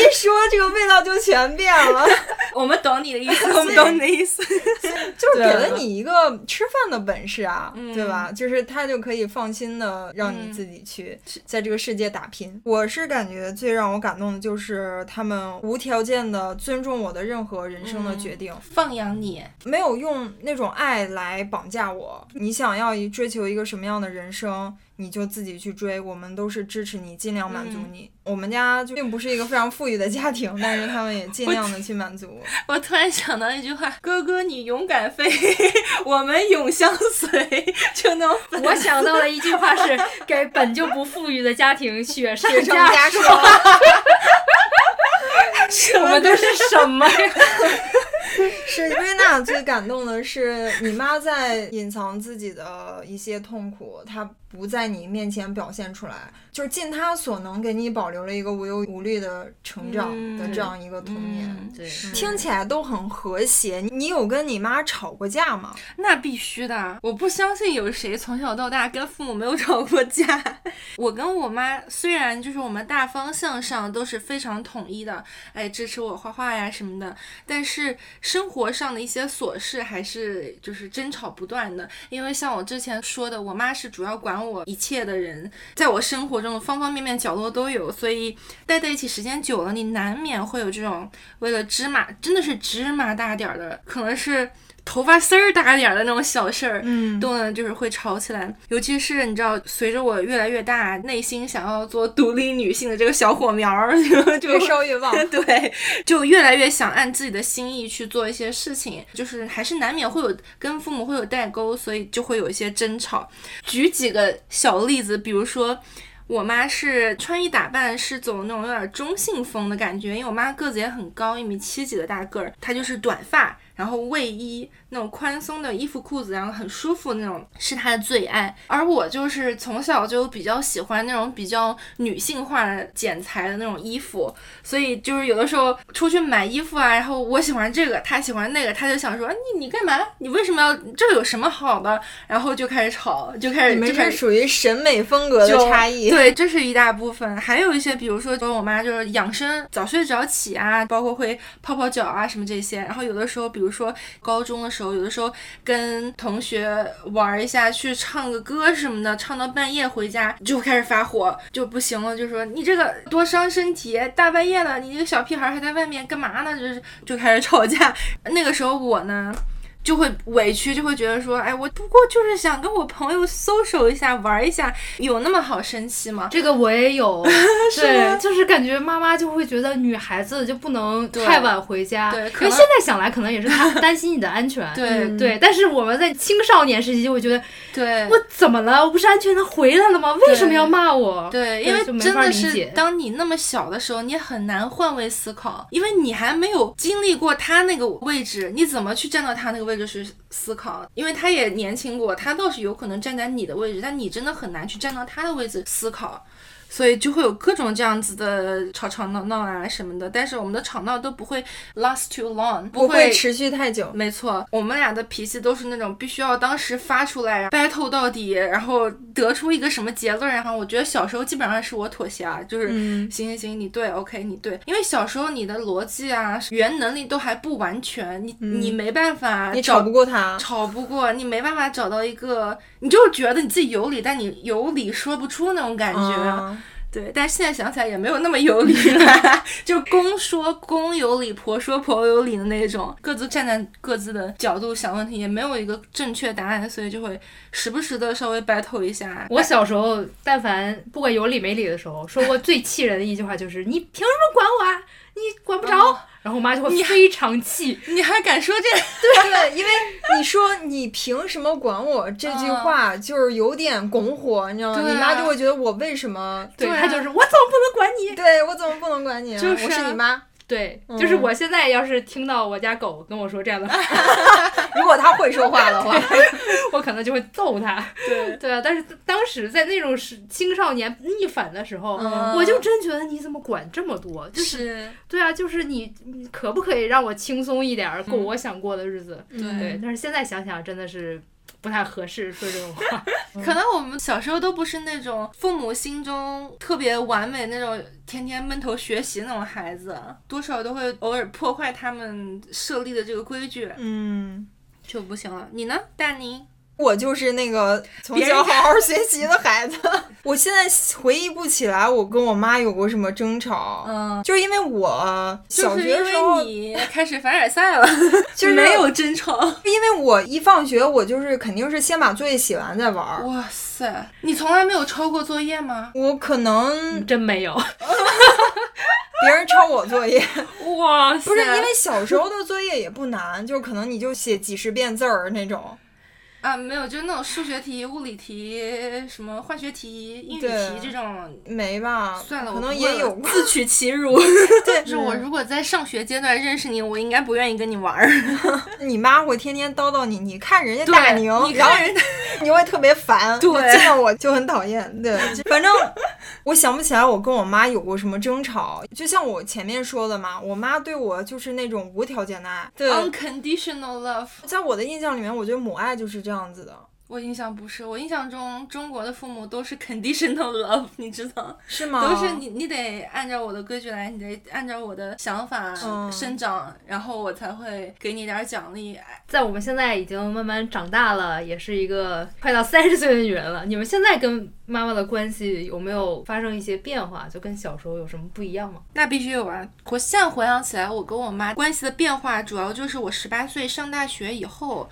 一说，这个味道就全变了，*laughs* 我们懂你的意思，我们懂你的意思。就是给了你一个吃饭的本事啊，嗯对吧？就是他就可以放心的让你自己去在这个世界打拼。我是感觉最让我感动的就是他们无条件的尊重我的任何人生的决定，放养你，没有用那种爱来绑架我。你想要一追求一个什么样的人生，你就自己去追，我们都是支持你，尽量满足你。我们家就并不是一个非常富裕的家庭，但是他们也尽量的去满足我。*laughs* 我突然想到一句话：“哥哥，你勇敢飞，我们永相随。”就能我想到了一句话是给本就不富裕的家庭雪上雪上加加霜。*laughs* 什么都是什么呀？*laughs* 是瑞娜最感动的是，你妈在隐藏自己的一些痛苦，她不在你面前表现出来，就是尽他所能给你保留了一个无忧无虑的成长的这样一个童年。嗯对，听起来都很和谐。你有跟你妈吵过架吗？那必须的，我不相信有谁从小到大跟父母没有吵过架。*laughs* 我跟我妈虽然就是我们大方向上都是非常统一的，哎，支持我画画呀什么的，但是生活上的一些琐事还是就是争吵不断的。因为像我之前说的，我妈是主要管我我一切的人，在我生活中的方方面面角落都有，所以待在一起时间久了，你难免会有这种为了芝麻真的是芝麻大点儿的，可能是。头发丝儿大点儿的那种小事儿，嗯，都能就是会吵起来。尤其是你知道，随着我越来越大，内心想要做独立女性的这个小火苗儿 *laughs* 就越烧越旺。*laughs* 对，就越来越想按自己的心意去做一些事情，就是还是难免会有跟父母会有代沟，所以就会有一些争吵。举几个小例子，比如说。我妈是穿衣打扮是走那种有点中性风的感觉，因为我妈个子也很高，一米七几的大个儿，她就是短发，然后卫衣那种宽松的衣服裤子，然后很舒服那种，是他的最爱。而我就是从小就比较喜欢那种比较女性化的剪裁的那种衣服，所以就是有的时候出去买衣服啊，然后我喜欢这个，他喜欢那个，他就想说你你干嘛？你为什么要这有什么好的？然后就开始吵，就开始你们就开始是属于审美风格的就差异。对，这是一大部分，还有一些，比如说，就是我妈就是养生，早睡早起啊，包括会泡泡脚啊什么这些。然后有的时候，比如比如说高中的时候，有的时候跟同学玩一下，去唱个歌什么的，唱到半夜回家就开始发火，就不行了，就说你这个多伤身体，大半夜的，你这个小屁孩还在外面干嘛呢？就是就开始吵架。那个时候我呢。就会委屈，就会觉得说，哎，我不过就是想跟我朋友 social 一下，玩一下，有那么好生气吗？这个我也有，*laughs* 对，就是感觉妈妈就会觉得女孩子就不能太晚回家，对，因可能为现在想来可能也是她 *laughs* 担心你的安全，对嗯对，但是我们在青少年时期就会觉得对。我怎么了？我不是安全的回来了吗？为什么要骂我？对，对因为真的是当你那么小的时候，你很难换位思考，因为你还没有经历过他那个位置，你怎么去站到他那个位置就是思考？因为他也年轻过，他倒是有可能站在你的位置，但你真的很难去站到他的位置思考。所以就会有各种这样子的吵吵闹闹啊什么的，但是我们的吵闹都不会 last too long，不会会持续太久。没错，我们俩的脾气都是那种必须要当时发出来，battle 到底，然后得出一个什么结论。然后我觉得小时候基本上是我妥协啊，就是、嗯行行行，你对，OK，你对，因为小时候你的逻辑啊、语言能力都还不完全，你、你没办法你吵不过他，吵不过，你没办法找到一个，你就觉得你自己有理，但你有理说不出那种感觉。嗯对，但现在想起来也没有那么有理了，*laughs* 就公说公有理，婆说婆有理的那种，各自站在各自的角度想问题，也没有一个正确答案，所以就会时不时的稍微 battle 一下。我小时候，但凡不管有理没理的时候，说过最气人的一句话就是“你凭什么管我啊？你管不着。哦然后我妈就会非常气。你还敢说这？*laughs* 对对，因为你说你凭什么管我这句话，就是有点拱火，你知道吗？你妈就会觉得我为什么？对她就是我怎么不能管你？对我怎么不能管你啊？就是啊我是你妈。对，嗯就是我现在要是听到我家狗跟我说这样的话，*laughs* 如果它会说话的话，我可能就会揍它。*laughs* 对对啊，但是当时在那种时青少年逆反的时候，嗯我就真觉得你怎么管这么多？就是是，对啊，就是你你可不可以让我轻松一点，过我想过的日子？对，对。但是现在想想真的是不太合适说这种话。*laughs* 可能我们小时候都不是那种父母心中特别完美那种天天闷头学习那种孩子，多少都会偶尔破坏他们设立的这个规矩，嗯，就不行了。你呢，大宁？我就是那个从小好好学习的孩子。*laughs* 我现在回忆不起来我跟我妈有过什么争吵，嗯，就是因为我小学的时候开始凡尔赛了，*laughs* 就是没有争吵。因为我一放学我就是肯定是先把作业写完再玩儿。哇塞，你从来没有抄过作业吗？我可能真没有，*laughs* 别人抄我作业，哇塞，不是因为小时候的作业也不难，就是可能你就写几十遍字儿那种。啊，没有，就是那种数学题、物理题、什么化学题、英语题这种。没吧？算了，可能也有。自取其辱。*laughs* 对，就是我如果在上学阶段认识你，我应该不愿意跟你玩儿。*laughs* 你妈会天天叨叨你，你看人家大宁，你看人家，*laughs* 你会特别烦，对见到我就很讨厌。对，反正我想不起来我跟我妈有过什么争吵。就像我前面说的嘛，我妈对我就是那种无条件的爱。对，unconditional love。在我的印象里面，我觉得母爱就是这样子的。我印象不是，我印象中中国的父母都是 conditional *laughs* love，你知道？是吗？都是你，你得按照我的规矩来，你得按照我的想法生长，然后我才会给你点奖励。在我们现在已经慢慢长大了，也是一个快到三十岁的女人了，你们现在跟妈妈的关系有没有发生一些变化？就跟小时候有什么不一样吗？那必须有啊！我现在回想起来，我跟我妈关系的变化，主要就是我十八岁上大学以后。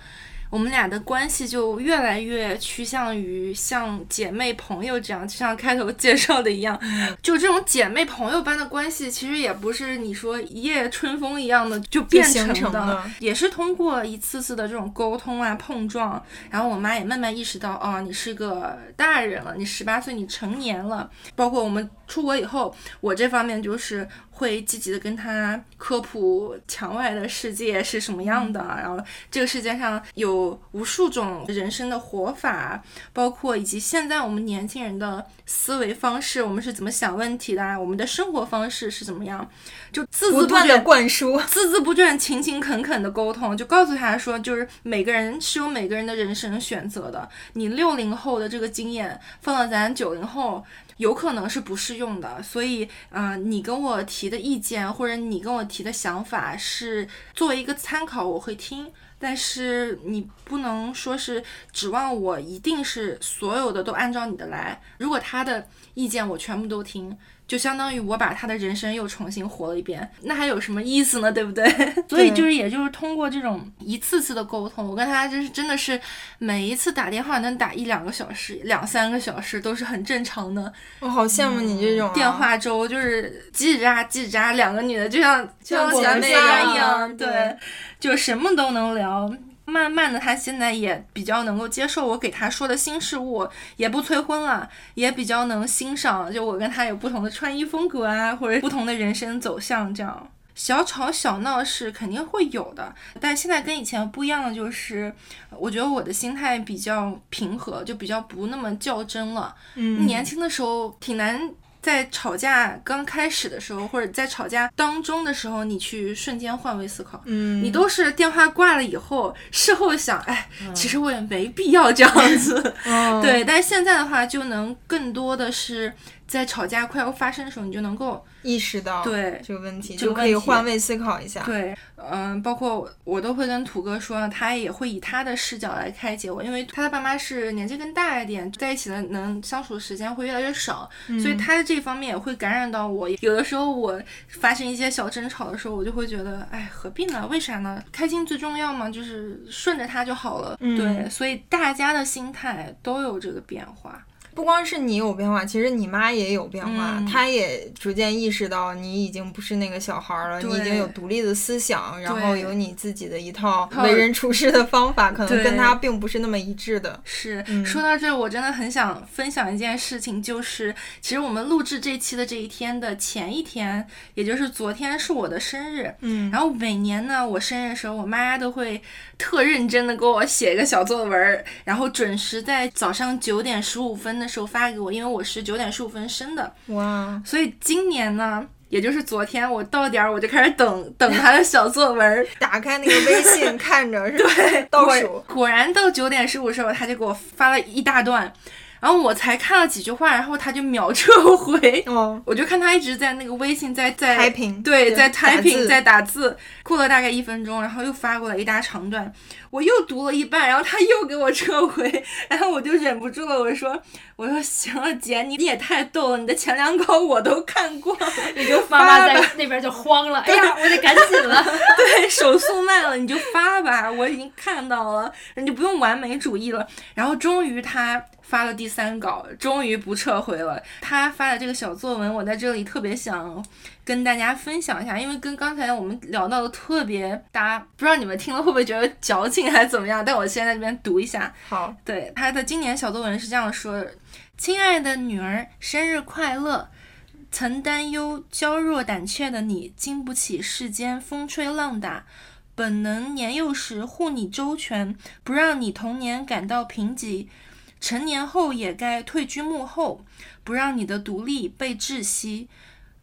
我们俩的关系就越来越趋向于像姐妹朋友这样，就像开头介绍的一样，就这种姐妹朋友般的关系，其实也不是你说一夜春风一样的就变成的，也是通过一次次的这种沟通啊碰撞，然后我妈也慢慢意识到，哦，你是个大人了，你十八岁，你成年了，包括我们。出国以后，我这方面就是会积极的跟他科普墙外的世界是什么样的，然后这个世界上有无数种人生的活法，包括以及现在我们年轻人的思维方式，我们是怎么想问题的，我们的生活方式是怎么样，就字字不断的灌输，字字不倦，勤勤恳恳的沟通，就告诉他说，就是每个人是有每个人的人生选择的，你六零后的这个经验放到咱九零后。有可能是不适用的，所以啊，你跟我提的意见或者你跟我提的想法是作为一个参考，我会听，但是你不能说是指望我一定是所有的都按照你的来。如果他的意见我全部都听。就相当于我把他的人生又重新活了一遍，那还有什么意思呢？对不对？*laughs* 所以就是，也就是通过这种一次次的沟通，我跟他就是真的是每一次打电话能打一两个小时、两三个小时都是很正常的。我好羡慕你这种电话粥，就是叽喳叽喳，两个女的就像就像姐妹一样，对，就什么都能聊。慢慢的，他现在也比较能够接受我给他说的新事物，也不催婚了，也比较能欣赏。就我跟他有不同的穿衣风格啊，或者不同的人生走向，这样小吵小闹是肯定会有的。但现在跟以前不一样的就是，我觉得我的心态比较平和，就比较不那么较真了。嗯，年轻的时候挺难。在吵架刚开始的时候，或者在吵架当中的时候，你去瞬间换位思考，嗯，你都是电话挂了以后，事后想，哎，其实我也没必要这样子，*laughs* 对。但是现在的话，就能更多的是。在吵架快要发生的时候，你就能够意识到对这个问题，就可以换位思考一下。对，嗯，包括我都会跟土哥说，他也会以他的视角来开解我，因为他的爸妈是年纪更大一点，在一起的能相处的时间会越来越少，所以他的这方面也会感染到我。有的时候我发生一些小争吵的时候，我就会觉得，哎，何必呢？为啥呢？开心最重要嘛，就是顺着他就好了。对，所以大家的心态都有这个变化。不光是你有变化，其实你妈也有变化，她也逐渐意识到你已经不是那个小孩了，你已经有独立的思想，然后有你自己的一套为人处事的方法，可能跟她并不是那么一致的。是，说到这，我真的很想分享一件事情，就是其实我们录制这期的这一天的前一天，也就是昨天是我的生日，嗯，然后每年呢，我生日的时候，我妈都会特认真的给我写一个小作文，然后准时在早上九点十五分的。时候发给我，因为我是九点十五分生的，哇！所以今年呢，也就是昨天我到点儿，我就开始等等他的小作文，*laughs* 打开那个微信 *laughs* 看着，对，倒数，果然到九点十五时候，他就给我发了一大段。然后我才看了几句话，然后他就秒撤回。哦，*laughs* 我就看他一直在那个微信在在 typing，对，在 typing，在打字。过了大概一分钟，然后又发过来一大长段，我又读了一半，然后他又给我撤回，*laughs* 然后我就忍不住了，我说，我说行了，姐，你也太逗了，你的前两稿我都看过，*laughs* 你就妈妈在那边就慌了，哎呀，我得赶紧了，对手速慢了，你就发吧，我已经看到了，你就不用完美主义了。然后终于他。发了第三稿，终于不撤回了。他发的这个小作文，我在这里特别想跟大家分享一下，因为跟刚才我们聊到的特别搭。不知道你们听了会不会觉得矫情还是怎么样？但我先在这边读一下。好，对他的今年小作文是这样说：亲爱的女儿，生日快乐！曾担忧娇弱胆怯的你经不起世间风吹浪打，本能年幼时护你周全，不让你童年感到贫瘠。成年后也该退居幕后，不让你的独立被窒息。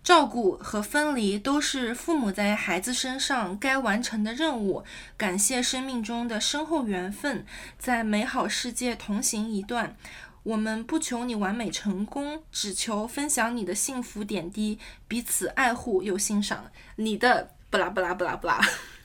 照顾和分离都是父母在孩子身上该完成的任务。感谢生命中的深厚缘分，在美好世界同行一段。我们不求你完美成功，只求分享你的幸福点滴，彼此爱护又欣赏你的不啦不啦不啦不啦。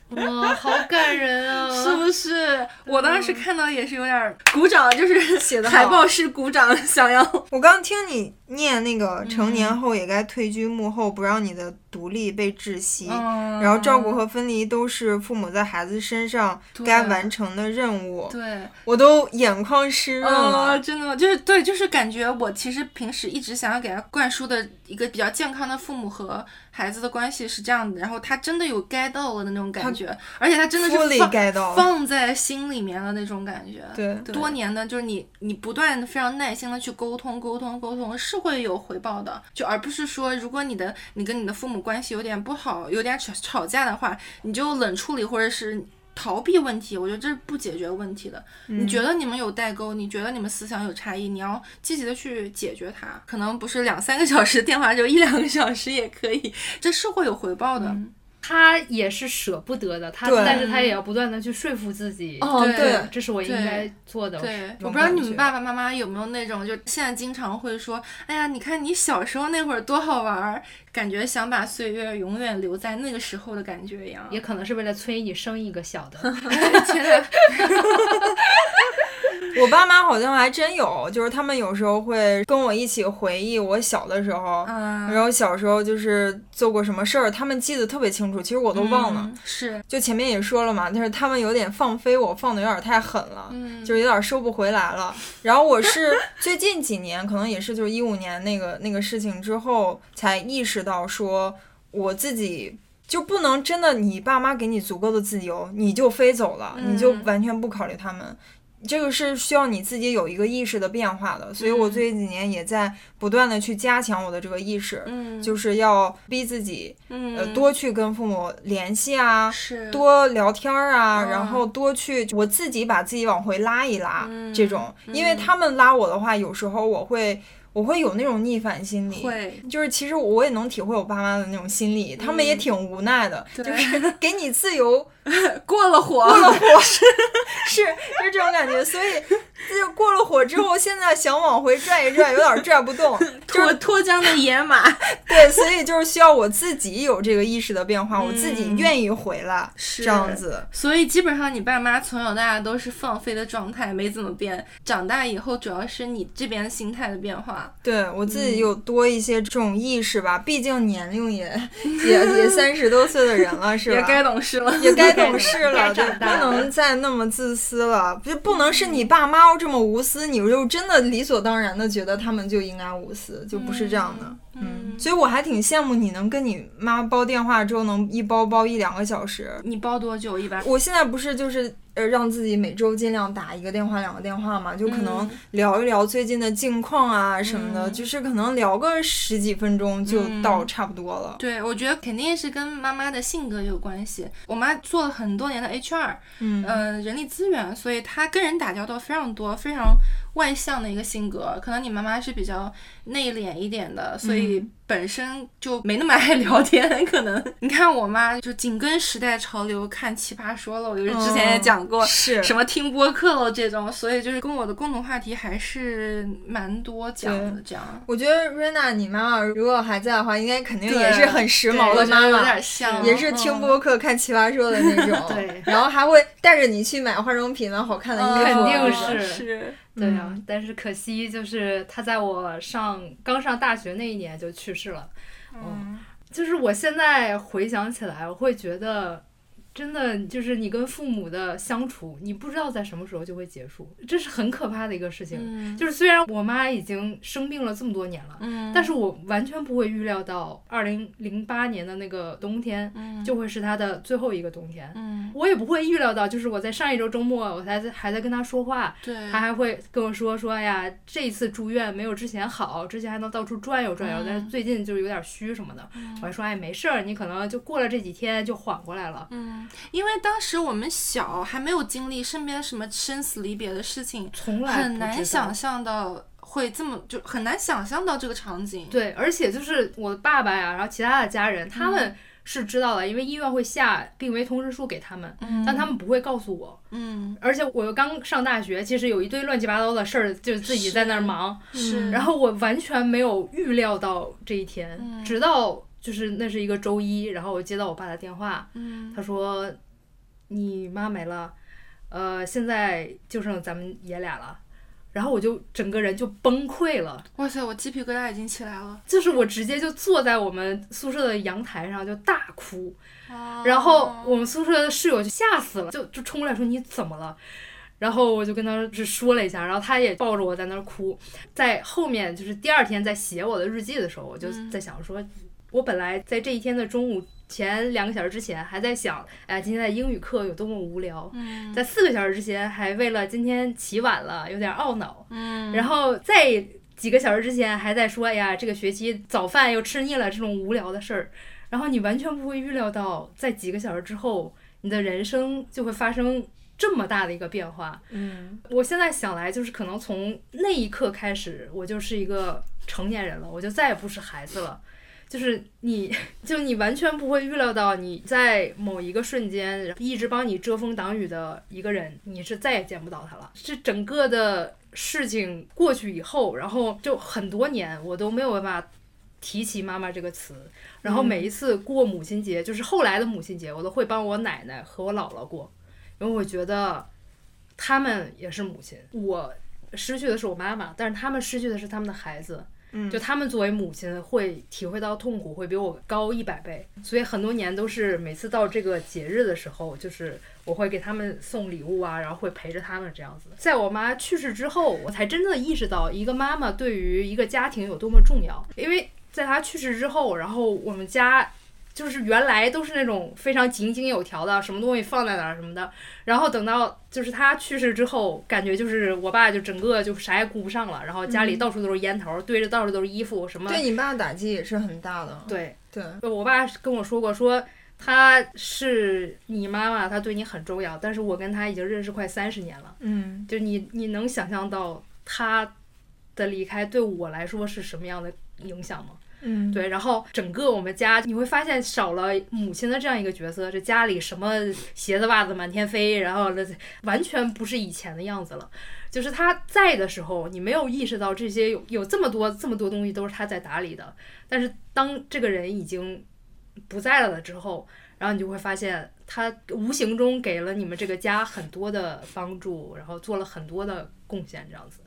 哇，好感人啊！是不是？我当时看到也是有点鼓掌，就是写的海报式鼓掌，想要。我刚听你念那个成年后也该退居幕后，不让你的独立被窒息。然后照顾和分离都是父母在孩子身上该完成的任务。对，我都眼眶湿润了。真的吗？就是对，就是感觉我其实平时一直想要给他灌输的一个比较健康的父母和孩子的关系是这样的，然后他真的有 get 到了的那种感觉，而且他真的是放放在心里面的那种感觉。对，多年的，就是你你不断的非常耐心的去沟通沟通沟通，是会有回报的。就而不是说，如果你的你跟你的父母关系有点不好，有点吵吵架的话，你就冷处理或者是。逃避问题，我觉得这是不解决问题的。你觉得你们有代沟，你觉得你们思想有差异，你要积极的去解决它。可能不是两三个小时 *laughs* 电话，就一两个小时也可以，这是会有回报的。他也是舍不得的，他但是他也要不断的去说服自己。哦，对，这是我应该做的。对，我不知道你们爸爸妈妈有没有那种，就现在经常会说：“哎呀，你看你小时候那会儿多好玩儿，感觉想把岁月永远留在那个时候的感觉一样。”也可能是为了催你生一个小的。*laughs* *laughs* *laughs* 我爸妈好像还真有，就是他们有时候会跟我一起回忆我小的时候，然后小时候就是做过什么事儿，他们记得特别清楚，其实我都忘了。是，就前面也说了嘛，但是他们有点放飞我，放的有点太狠了，就是有点收不回来了。然后我是 *laughs* 最近几年，可能也是就是一五年那个那个事情之后，才意识到说我自己就不能真的，你爸妈给你足够的自由，你就飞走了，你就完全不考虑他们。这个是需要你自己有一个意识的变化的，所以我最近几年也在不断的去加强我的这个意识，嗯，就是要逼自己，嗯，呃，多去跟父母联系啊，是，多聊天啊，然后多去我自己把自己往回拉一拉，这种，因为他们拉我的话，有时候我会。我会有那种逆反心理，会，就是其实我也能体会我爸妈的那种心理，他们也挺无奈的，就是 *laughs* 给你自由，过了火，过了火是是是这种感觉，所以 *laughs* 就过了火之后，现在想往回拽一拽，有点拽不动，*laughs* 就是脱缰的野马，*laughs* 对，所以就是需要我自己有这个意识的变化，我自己愿意回来，是这样子。所以基本上你爸妈从小到大都是放飞的状态，没怎么变，长大以后主要是你这边心态的变化。对我自己有多一些这种意识吧，毕竟年龄也也也三十多岁的人了，是吧？也该懂事了，也该懂事了，就不能再那么自私了，就不能是你爸妈这么无私，你就真的理所当然的觉得他们就应该无私，就不是这样的。嗯，所以我还挺羡慕你能跟你妈煲电话之后能一煲煲一两个小时。你煲多久一般？我现在不是就是。呃，让自己每周尽量打一个电话、两个电话嘛，就可能聊一聊最近的近况啊什么的，就是可能聊个十几分钟就到差不多了。对，我觉得肯定是跟妈妈的性格有关系。我妈做了很多年的 HR，嗯，人力资源，所以她跟人打交道非常多，非常外向的一个性格。可能你妈妈是比较内敛一点的，所以。本身就没那么爱聊天，可能你看我妈就紧跟时代潮流看奇葩说了，我就是之前也讲过，是什么听播客了这种，所以就是跟我的共同话题还是蛮多讲的。这样，我觉得瑞娜，你妈妈如果还在的话，应该肯定也是很时髦的妈妈，有点像，也是听播客看奇葩说的那种，对，然后还会带着你去买化妆品啊、好看的衣服，肯定是是。对呀，但是可惜就是他在我上刚上大学那一年就去世了。嗯，就是我现在回想起来，我会觉得。真的就是你跟父母的相处，你不知道在什么时候就会结束，这是很可怕的一个事情。就是虽然我妈已经生病了这么多年了，但是我完全不会预料到二零零八年的那个冬天就会是她的最后一个冬天。我也不会预料到，就是我在上一周周末，我还在还在跟她说话，她还会跟我说说呀，这一次住院没有之前好，之前还能到处转悠转悠，但是最近就是有点虚什么的。我还说哎没事儿，你可能就过了这几天就缓过来了。因为当时我们小，还没有经历身边什么生死离别的事情，从来很难想象到会这么就很难想象到这个场景。对，而且就是我的爸爸呀，然后其他的家人，他们是知道的，因为医院会下病危通知书给他们，但他们不会告诉我。嗯，而且我又刚上大学，其实有一堆乱七八糟的事儿，就自己在那儿忙，是，然后我完全没有预料到这一天，直到就是那是一个周一，然后我接到我爸的电话，嗯，他说你妈没了，呃，现在就剩咱们爷俩了。然后我就整个人就崩溃了，哇塞，我鸡皮疙瘩已经起来了。就是我直接就坐在我们宿舍的阳台上就大哭，哦然后我们宿舍的室友就吓死了，就就冲过来说你怎么了？然后我就跟他是说了一下，然后他也抱着我在那儿哭。在后面就是第二天在写我的日记的时候，我就在想说，我本来在这一天的中午前两个小时之前还在想，哎，今天的英语课有多么无聊。嗯在四个小时之前还为了今天起晚了有点懊恼，嗯，然后在几个小时之前还在说，哎呀，这个学期早饭又吃腻了这种无聊的事儿，然后你完全不会预料到，在几个小时之后，你的人生就会发生这么大的一个变化。嗯我现在想来，就是可能从那一刻开始，我就是一个成年人了，我就再也不是孩子了。就是你，*laughs* 就你完全不会预料到，你在某一个瞬间，一直帮你遮风挡雨的一个人，你是再也见不到他了。这整个的事情过去以后，然后就很多年，我都没有办法提起妈妈这个词。然后每一次过母亲节，就是后来的母亲节，我都会帮我奶奶和我姥姥过，因为我觉得他们也是母亲。我失去的是我妈妈，但是他们失去的是他们的孩子。就他们作为母亲会体会到痛苦，会比我高一百倍，所以很多年都是每次到这个节日的时候，就是我会给他们送礼物啊，然后会陪着他们这样子。在我妈去世之后，我才真正意识到一个妈妈对于一个家庭有多么重要，因为在她去世之后，然后我们家。就是原来都是那种非常井井有条的，什么东西放在哪儿什么的，然后等到就是他去世之后，感觉就是我爸就整个就啥也顾不上了，然后家里到处都是烟头，堆着到处都是衣服，什么对你爸打击也是很大的。对，*laughs* 对，我爸跟我说过，说他是你妈妈，他对你很重要，但是我跟他已经认识快三十年了，嗯就你你能想象到他的离开对我来说是什么样的影响吗？嗯，对，然后整个我们家你会发现少了母亲的这样一个角色，这家里什么鞋子袜子满天飞，然后完全不是以前的样子了。就是他在的时候，你没有意识到这些有有这么多这么多东西都是他在打理的，但是当这个人已经不在了了之后，然后你就会发现他无形中给了你们这个家很多的帮助，然后做了很多的贡献，这样子。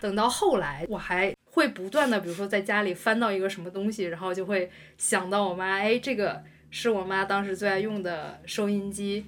等到后来，我还会不断的，比如说在家里翻到一个什么东西，然后就会想到我妈，哎，这个是我妈当时最爱用的收音机，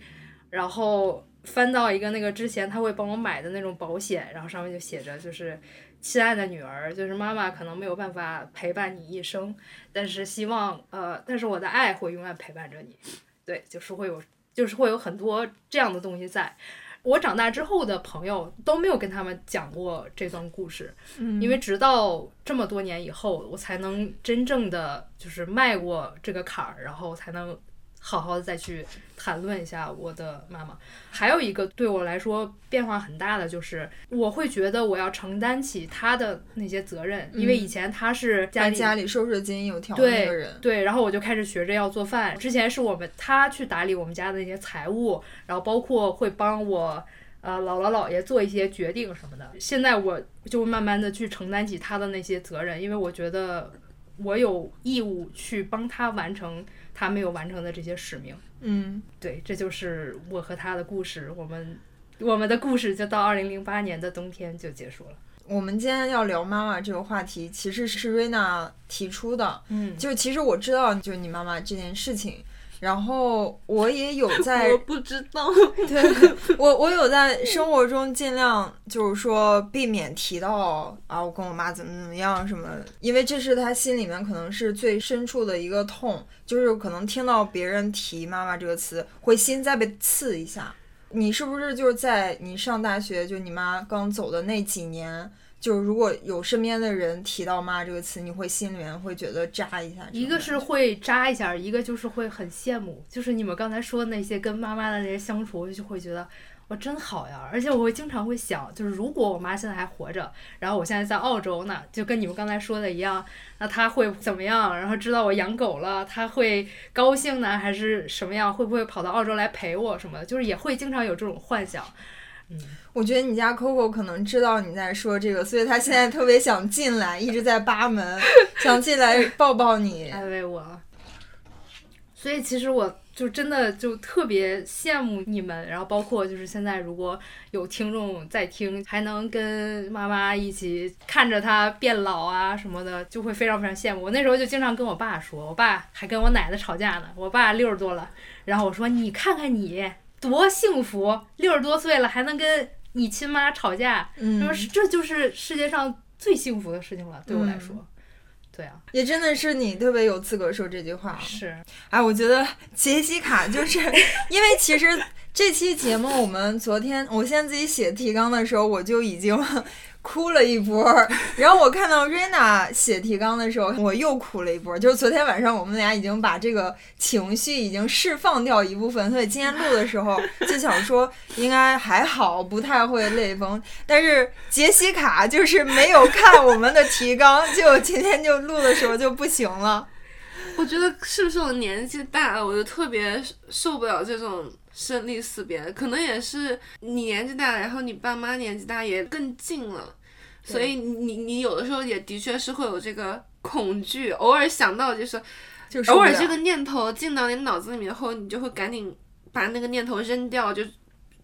然后翻到一个那个之前她会帮我买的那种保险，然后上面就写着就是。亲爱的女儿，就是妈妈可能没有办法陪伴你一生，但是希望呃，但是我的爱会永远陪伴着你。对，就是会有，就是会有很多这样的东西在。我长大之后的朋友都没有跟他们讲过这段故事，嗯。因为直到这么多年以后，我才能真正的就是迈过这个坎儿，然后才能好好的再去谈论一下我的妈妈。还有一个对我来说变化很大的就是，我会觉得我要承担起她的那些责任，因为以前她是家里家里收拾井井有条的那对个人。对，然后我就开始学着要做饭。之前是我们她去打理我们家的那些财务，然后包括会帮我呃姥姥姥爷做一些决定什么的。现在我就慢慢的去承担起他的那些责任，因为我觉得我有义务去帮他完成他没有完成的这些使命。嗯对，这就是我和他的故事。我们我们的故事就到二零零八年的冬天就结束了。我们今天要聊妈妈这个话题，其实是瑞娜提出的。嗯，就其实我知道，就你妈妈这件事情，然后我也有 *laughs* 在我不知道。*laughs* 对我，我有在生活中尽量就是说避免提到啊，我跟我妈怎么怎么样什么，因为这是她心里面可能是最深处的一个痛，就是可能听到别人提妈妈这个词，会心再被刺一下。你是不是就是在你上大学，就你妈刚走的那几年，就是如果有身边的人提到“妈”这个词，你会心里面会觉得扎一下？一个是会扎一下，一个就是会很羡慕，就是你们刚才说的那些跟妈妈的那些相处，我就会觉得，我真好呀，而且我会经常会想，就是如果我妈现在还活着，然后我现在在澳洲呢，就跟你们刚才说的一样，那她会怎么样？然后知道我养狗了，她会高兴呢，还是什么样？会不会跑到澳洲来陪我什么的？就是也会经常有这种幻想。嗯，我觉得你家 Coco 可能知道你在说这个，所以他现在特别想进来，*laughs* 一直在扒门，*laughs* 想进来抱抱你，安慰我。所以其实我。就真的就特别羡慕你们，然后包括就是现在如果有听众在听，还能跟妈妈一起看着他变老啊什么的，就会非常非常羡慕。我那时候就经常跟我爸说，我爸还跟我奶奶吵架呢。我爸六十多了，然后我说你看看你多幸福，六十多岁了还能跟你亲妈吵架，说这就是世界上最幸福的事情了，对我来说。对啊，也真的是你特别有资格说这句话。是，哎，我觉得杰西卡就是 *laughs* 因为其实这期节目我们昨天我现在自己写提纲的时候，我就已经。哭了一波，然后我看到瑞娜写提纲的时候，我又哭了一波。就是昨天晚上，我们俩已经把这个情绪已经释放掉一部分，所以今天录的时候就想说应该还好，不太会泪崩。但是杰西卡就是没有看我们的提纲，就今天就录的时候就不行了。我觉得是不是我年纪大了，我就特别受不了这种。生离死别，可能也是你年纪大，然后你爸妈年纪大也更近了，所以你你有的时候也的确是会有这个恐惧，偶尔想到就是，偶尔这个念头进到你脑子里面后，你就会赶紧把那个念头扔掉，就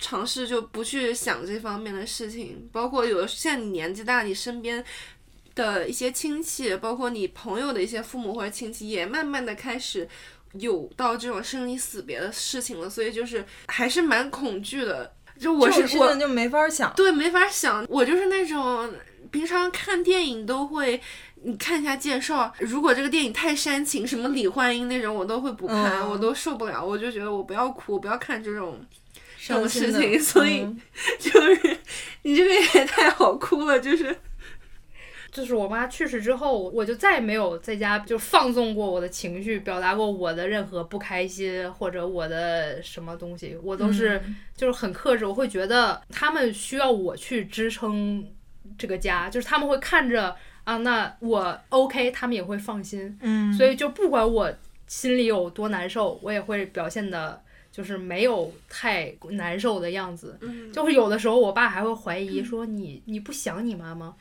尝试就不去想这方面的事情。包括有的现在你年纪大，你身边的一些亲戚，包括你朋友的一些父母或者亲戚，也慢慢的开始。有到这种生离死别的事情了，所以就是还是蛮恐惧的。就我是我就没法想，对，没法想。我就是那种平常看电影都会，你看一下介绍，如果这个电影太煽情，什么李焕英那种，我都会不看，我都受不了。我就觉得我不要哭，不要看这种这种事情。所以就是你这个也太好哭了，就是。就是我妈去世之后，我就再也没有在家就放纵过我的情绪，表达过我的任何不开心或者我的什么东西，我都是就是很克制。我会觉得他们需要我去支撑这个家，就是他们会看着啊，那我 OK，他们也会放心。嗯，所以就不管我心里有多难受，我也会表现的，就是没有太难受的样子。嗯，就是有的时候我爸还会怀疑说你你不想你妈吗？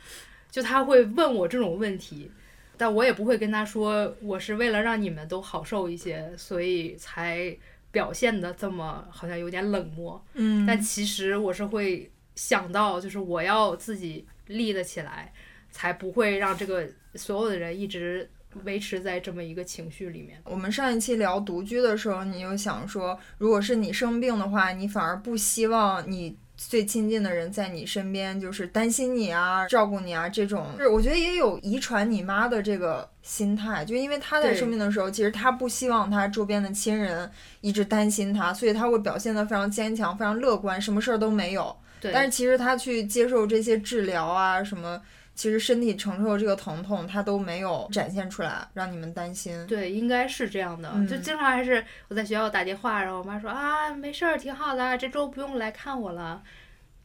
就他会问我这种问题，但我也不会跟他说我是为了让你们都好受一些，所以才表现的这么好像有点冷漠。嗯，但其实我是会想到，就是我要自己立得起来，才不会让这个所有的人一直维持在这么一个情绪里面。我们上一期聊独居的时候，你又想说，如果是你生病的话，你反而不希望你。最亲近的人在你身边，就是担心你啊，照顾你啊，这种是我觉得也有遗传你妈的这个心态，就因为她在生病的时候，其实她不希望她周边的亲人一直担心她，所以她会表现得非常坚强，非常乐观，什么事儿都没有。对。但是其实她去接受这些治疗啊什么。其实身体承受这个疼痛，他都没有展现出来，让你们担心。对，应该是这样的。就经常还是我在学校打电话，然后我妈说啊，没事儿，挺好的，这周不用来看我了。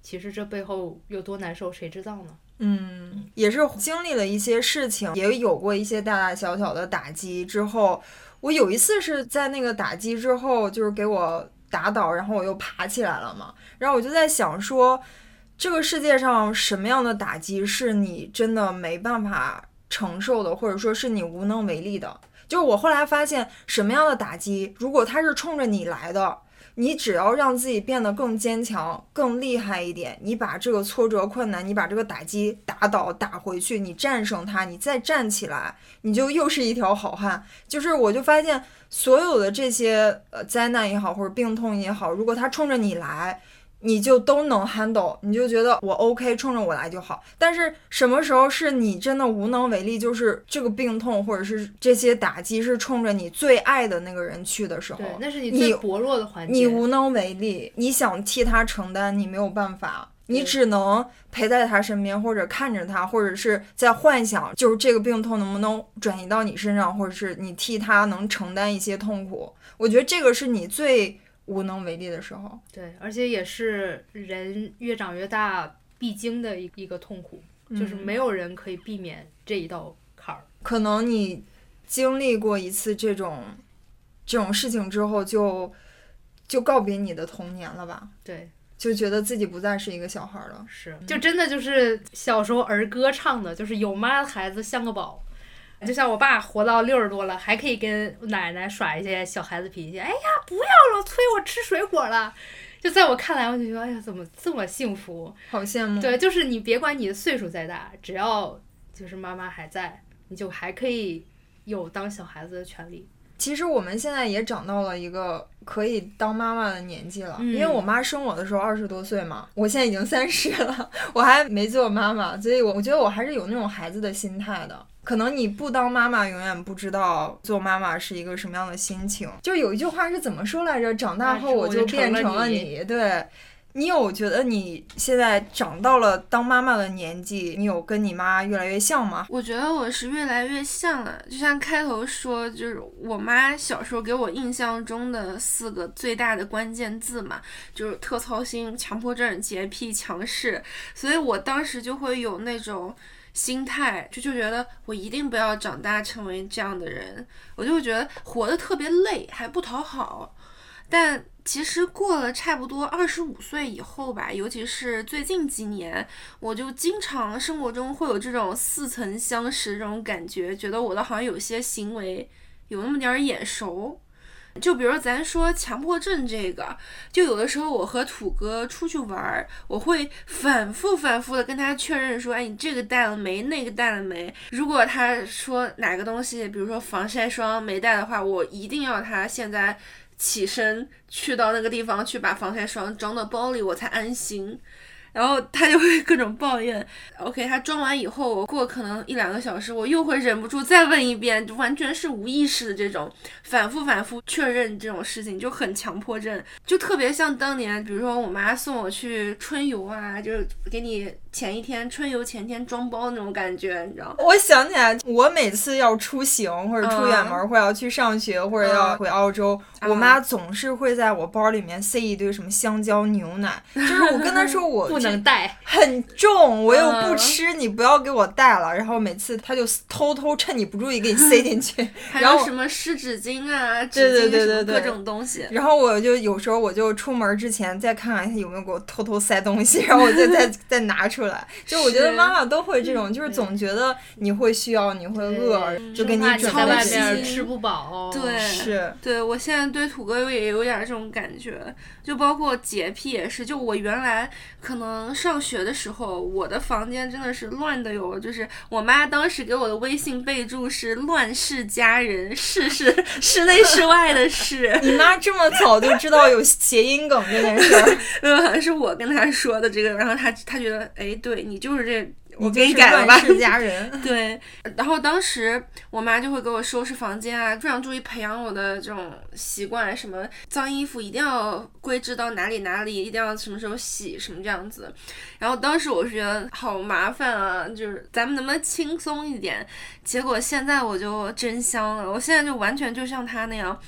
其实这背后有多难受，谁知道呢？嗯，也是经历了一些事情，也有过一些大大小小的打击之后，我有一次是在那个打击之后，就是给我打倒，然后我又爬起来了嘛。然后我就在想说。这个世界上什么样的打击是你真的没办法承受的，或者说是你无能为力的？就是我后来发现，什么样的打击，如果它是冲着你来的，你只要让自己变得更坚强、更厉害一点，你把这个挫折、困难，你把这个打击打倒、打回去，你战胜它，你再站起来，你就又是一条好汉。就是我就发现，所有的这些呃灾难也好，或者病痛也好，如果它冲着你来。你就都能 handle，你就觉得我 OK，冲着我来就好。但是什么时候是你真的无能为力？就是这个病痛或者是这些打击是冲着你最爱的那个人去的时候，对，那是你最薄弱的环节。你无能为力，你想替他承担，你没有办法，你只能陪在他身边，或者看着他，或者是在幻想，就是这个病痛能不能转移到你身上，或者是你替他能承担一些痛苦。我觉得这个是你最。无能为力的时候。对，而且也是人越长越大必经的一一个痛苦，就是没有人可以避免这一道坎儿。可能你经历过一次这种这种事情之后，就就告别你的童年了吧？对，就觉得自己不再是一个小孩了。是，就真的就是小时候儿歌唱的，就是有妈的孩子像个宝。就像我爸活到六十多了，还可以跟奶奶耍一些小孩子脾气。哎呀，不要老催我吃水果了。就在我看来，我就觉得，哎呀，怎么这么幸福？好羡慕。对，就是你别管你的岁数再大，只要就是妈妈还在，你就还可以有当小孩子的权利。其实我们现在也长到了一个可以当妈妈的年纪了，嗯因为我妈生我的时候二十多岁嘛，我现在已经三十了，*laughs* 我还没做妈妈，所以我我觉得我还是有那种孩子的心态的。可能你不当妈妈，永远不知道做妈妈是一个什么样的心情。就有一句话是怎么说来着？长大后我就变成了你你。对，你有觉得你现在长到了当妈妈的年纪，你有跟你妈越来越像吗？我觉得我是越来越像了，就像开头说，就是我妈小时候给我印象中的四个最大的关键字嘛，就是特操心、强迫症、洁癖、强势，所以我当时就会有那种心态，就就觉得我一定不要长大成为这样的人，我就会觉得活得特别累，还不讨好。但其实过了差不多二十五岁以后吧，尤其是最近几年，我就经常生活中会有这种似曾相识这种感觉，觉得我的好像有些行为有那么点儿眼熟。就比如咱说强迫症这个，就有的时候我和土哥出去玩儿，我会反复反复的跟他确认说，哎，你这个带了没？那个带了没？如果他说哪个东西，比如说防晒霜没带的话，我一定要他现在起身去到那个地方去把防晒霜装到包里，我才安心。然后他就会各种抱怨。OK，他装完以后，过可能一两个小时，我又会忍不住再问一遍，就完全是无意识的这种反复反复确认这种事情，就很强迫症，就特别像当年，比如说我妈送我去春游啊，就是给你前一天春游前天装包那种感觉，你知道吗？我想起来，我每次要出行或者出远门，嗯或者要去上学，或者要嗯。回澳洲，我妈总是会在我包里面塞一堆什么香蕉、牛奶，就是我跟她说我不能带。很重，我又不嗯吃，你不要给我带了。然后每次他就偷偷趁你不注意给你塞进去，*laughs* 然后什么湿纸巾啊、纸对对巾各对对各种东西。然后我就有时候我就出门之前再看看他有没有给我偷偷塞东西，*laughs* 然后我就再 *laughs* 再拿出来。就我觉得妈妈都会这种，就是总觉得你会需要，你会饿，就给你生怕准在外备这些。面吃不饱。对是，对我现在对土哥也有点这种感觉，就包括洁癖也是。就我原来可能上学的时候，我的房间真的是乱的哟，就是我妈当时给我的微信备注是“乱世佳人”，室是室内室外的室，你妈这么早就知道有谐音梗这件事儿，*laughs* 呃，好像是我跟她说的这个，然后她她觉得，哎，对你就是这，我给你改了吧乱。世佳人。*laughs* 对，然后当时我妈就会给我收拾房间啊，非常注意培养我的这种习惯，什么脏衣服一定要归置到哪里哪里，一定要什么时候洗，什么这样子。然后当时我是觉得好麻烦啊，就是咱们能不能轻松一点？结果现在我就真香了，我现在就完全就像她那样，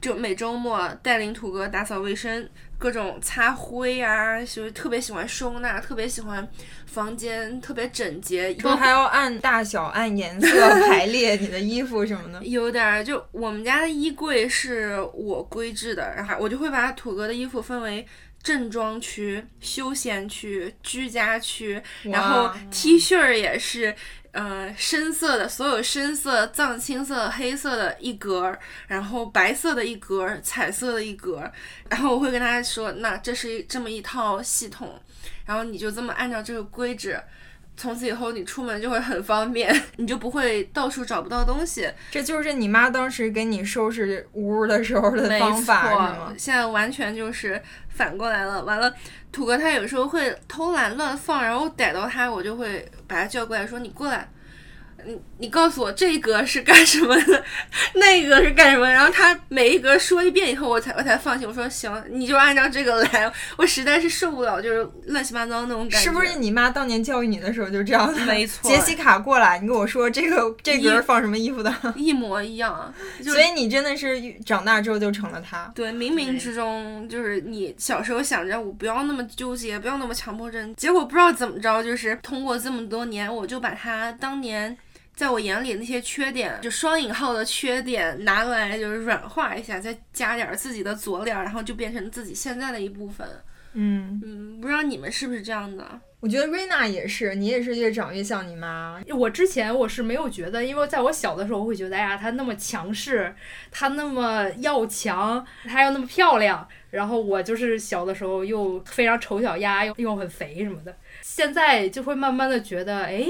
就每周末带领土哥打扫卫生。各种擦灰啊，就是特别喜欢收纳，特别喜欢房间特别整洁，说还要按大小、按颜色 *laughs* 排列你的衣服什么的。有点儿，就我们家的衣柜是我规制的，然后我就会把土哥的衣服分为正装区、休闲区、居家区，然后 T 恤儿也是。呃，深色的，所有深色、藏青色、黑色的一格儿，然后白色的一格儿，彩色的一格儿，然后我会跟他说，那这是这么一套系统，然后你就这么按照这个规制，从此以后你出门就会很方便，你就不会到处找不到东西。这就是你妈当时给你收拾屋的时候的方法是吗？现在完全就是反过来了。完了，土哥他有时候会偷懒乱放，然后逮到他，我就会把他叫过来说：“你过来。”你你告诉我这一格是干什么的，*laughs* 那一格是干什么？然后他每一格说一遍以后，我才我才放心。我说行，你就按照这个来。我实在是受不了，就是乱七八糟那种感觉。是不是你妈当年教育你的时候就这样的？没错。*laughs* 杰西卡过来，你跟我说这个这格放什么衣服的？*laughs* 一模一样。所以你真的是长大之后就成了他。对，冥冥之中就是你小时候想着我不要那么纠结，不要那么强迫症，结果不知道怎么着，就是通过这么多年，我就把他当年。在我眼里，那些缺点，就双引号的缺点，拿来就是软化一下，再加点自己的佐料，然后就变成自己现在的一部分。嗯嗯，不知道你们是不是这样的？我觉得瑞娜也是，你也是越长越像你妈。我之前我是没有觉得，因为在我小的时候，我会觉得，哎呀，她那么强势，她那么要强，她又那么漂亮，然后我就是小的时候又非常丑小鸭，又又很肥什么的。现在就会慢慢的觉得，哎。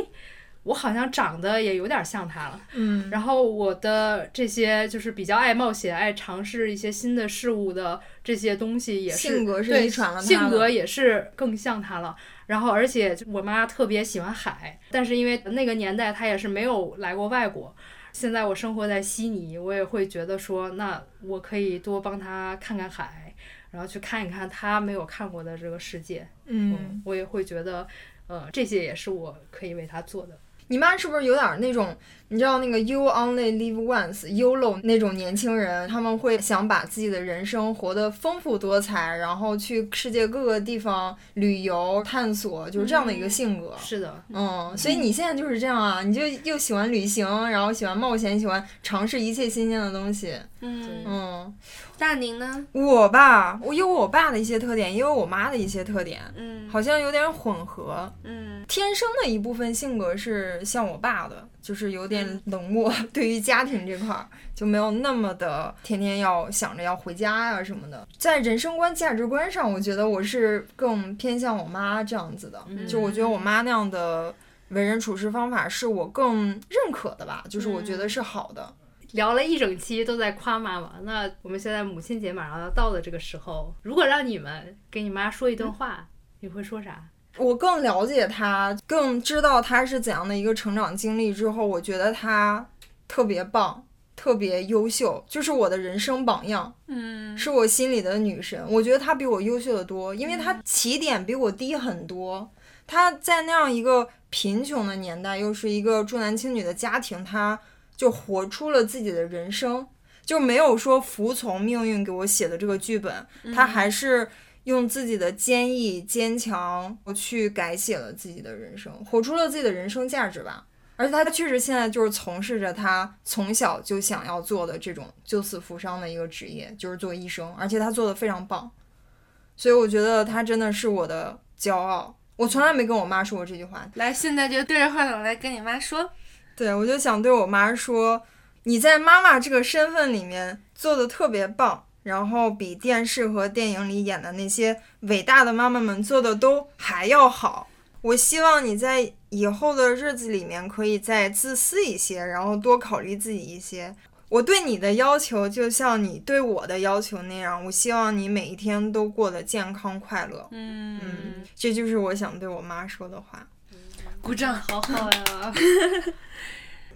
我好像长得也有点像他了，嗯，然后我的这些就是比较爱冒险、爱尝试一些新的事物的这些东西，也是性格是遗传了，性格也是更像他了。然后，而且我妈特别喜欢海，但是因为那个年代她也是没有来过外国。现在我生活在悉尼，我也会觉得说，那我可以多帮她看看海，然后去看一看她没有看过的这个世界。嗯，我也会觉得，呃，这些也是我可以为她做的。你妈是不是有点那种，你知道那个 “you only live once”，YOLO 那种年轻人？他们会想把自己的人生活得丰富多彩，然后去世界各个地方旅游探索，就是这样的一个性格。是的，嗯，所以你现在就是这样啊，你就又喜欢旅行，然后喜欢冒险，喜欢尝试一切新鲜的东西。嗯嗯。大宁呢？我吧，我有我爸的一些特点，也有我妈的一些特点，嗯，好像有点混合，嗯，天生的一部分性格是像我爸的，就是有点冷漠，*laughs* 对于家庭这块儿就没有那么的天天要想着要回家呀什么的。在人生观、价值观上，我觉得我是更偏向我妈这样子的，就我觉得我妈那样的为人处事方法是我更认可的吧，就是我觉得是好的。聊了一整期都在夸妈妈，那我们现在母亲节马上要到的这个时候，如果让你们给你妈说一段话，你会说啥？我更了解她，更知道她是怎样的一个成长经历之后，我觉得她特别棒，特别优秀，就是我的人生榜样。嗯，是我心里的女神。我觉得她比我优秀的多，因为她起点比我低很多。她在那样一个贫穷的年代，又是一个重男轻女的家庭，她。就活出了自己的人生，就没有说服从命运给我写的这个剧本，他还是用自己的坚毅坚强我去改写了自己的人生，活出了自己的人生价值吧。而且他确实现在就是从事着他从小就想要做的这种救死扶伤的一个职业，就是做医生，而且他做的非常棒。所以我觉得他真的是我的骄傲。我从来没跟我妈说过这句话，来，现在就对着话筒来跟你妈说。对，我就想对我妈说，你在妈妈这个身份里面做的特别棒，然后比电视和电影里演的那些伟大的妈妈们做的都还要好。我希望你在以后的日子里面可以再自私一些，然后多考虑自己一些。我对你的要求就像你对我的要求那样，我希望你每一天都过得健康快乐。嗯嗯，这就是我想对我妈说的话。鼓掌，好好呀！*laughs*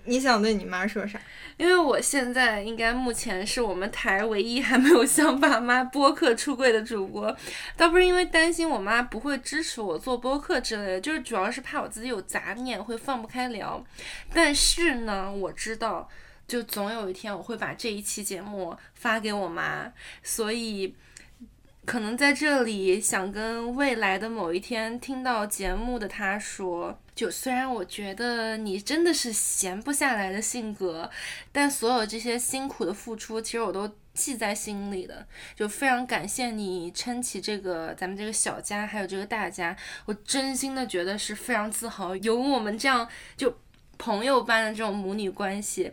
你想对你妈说啥？因为我现在应该目前是我们台唯一还没有向爸妈播客出柜的主播，倒不是因为担心我妈不会支持我做播客之类的，就是主要是怕我自己有杂念会放不开聊。但是呢，我知道，就总有一天我会把这一期节目发给我妈，所以。可能在这里想跟未来的某一天听到节目的他说，就虽然我觉得你真的是闲不下来的性格，但所有这些辛苦的付出，其实我都记在心里的。就非常感谢你撑起这个咱们这个小家，还有这个大家，我真心的觉得是非常自豪，有我们这样就朋友般的这种母女关系。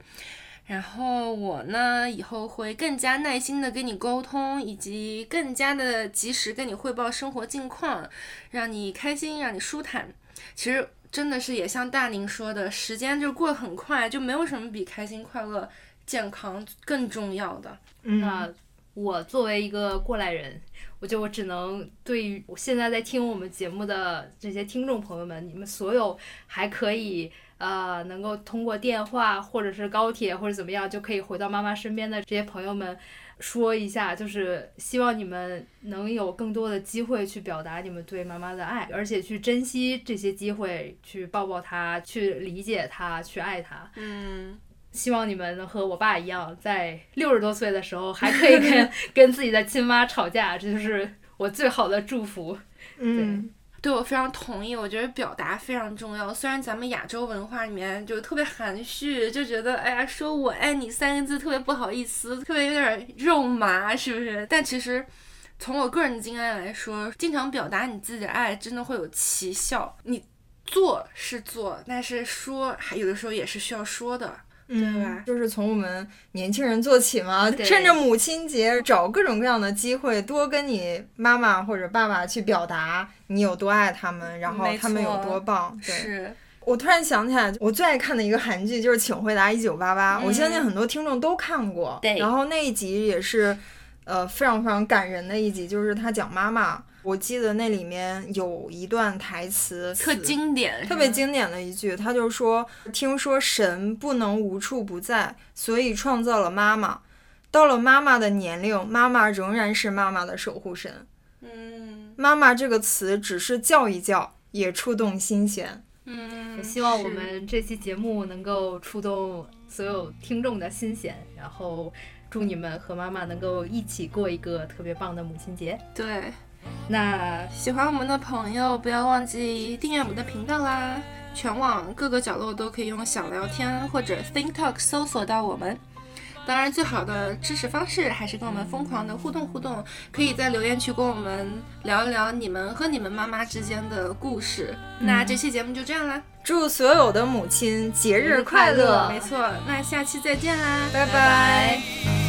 然后我呢，以后会更加耐心的跟你沟通，以及更加的及时跟你汇报生活近况，让你开心，让你舒坦。其实真的是也像大宁说的，时间就过得很快，就没有什么比开心、快乐、健康更重要的。嗯。我作为一个过来人，我觉得我只能对于现在在听我们节目的这些听众朋友们，你们所有还可以呃能够通过电话或者是高铁或者怎么样就可以回到妈妈身边的这些朋友们。说一下，就是希望你们能有更多的机会去表达你们对妈妈的爱，而且去珍惜这些机会，去抱抱她，去理解她，去爱她。嗯，希望你们能和我爸一样，在六十多岁的时候还可以跟 *laughs* 跟自己的亲妈吵架，这就是我最好的祝福。嗯。对我非常同意，我觉得表达非常重要。虽然咱们亚洲文化里面就特别含蓄，就觉得哎呀，说我爱你三个字特别不好意思，特别有点肉麻，是不是？但其实从我个人的经验来说，经常表达你自己的爱，真的会有奇效。你做是做，但是说还有的时候也是需要说的。对吧？就是从我们年轻人做起嘛，趁着母亲节找各种各样的机会，多跟你妈妈或者爸爸去表达你有多爱他们，然后他们有多棒。是我突然想起来，我最爱看的一个韩剧就是《请回答一九八八》，我相信很多听众都看过。对，然后那一集也是，呃，非常非常感人的一集，就是他讲妈妈。我记得那里面有一段台词特经典，特别经典的一句，他就说：“听说神不能无处不在，所以创造了妈妈。到了妈妈的年龄，妈妈仍然是妈妈的守护神。”嗯，妈妈这个词只是叫一叫，也触动心弦。嗯，希望我们这期节目能够触动所有听众的心弦，然后祝你们和妈妈能够一起过一个特别棒的母亲节。对。那喜欢我们的朋友，不要忘记订阅我们的频道啦！全网各个角落都可以用小聊天或者 Think Talk 搜索到我们。当然，最好的支持方式还是跟我们疯狂的互动互动，可以在留言区跟我们聊一聊你们和你们妈妈之间的故事。那这期节目就这样啦，祝所有的母亲节日快乐！没错，那下期再见啦，拜拜。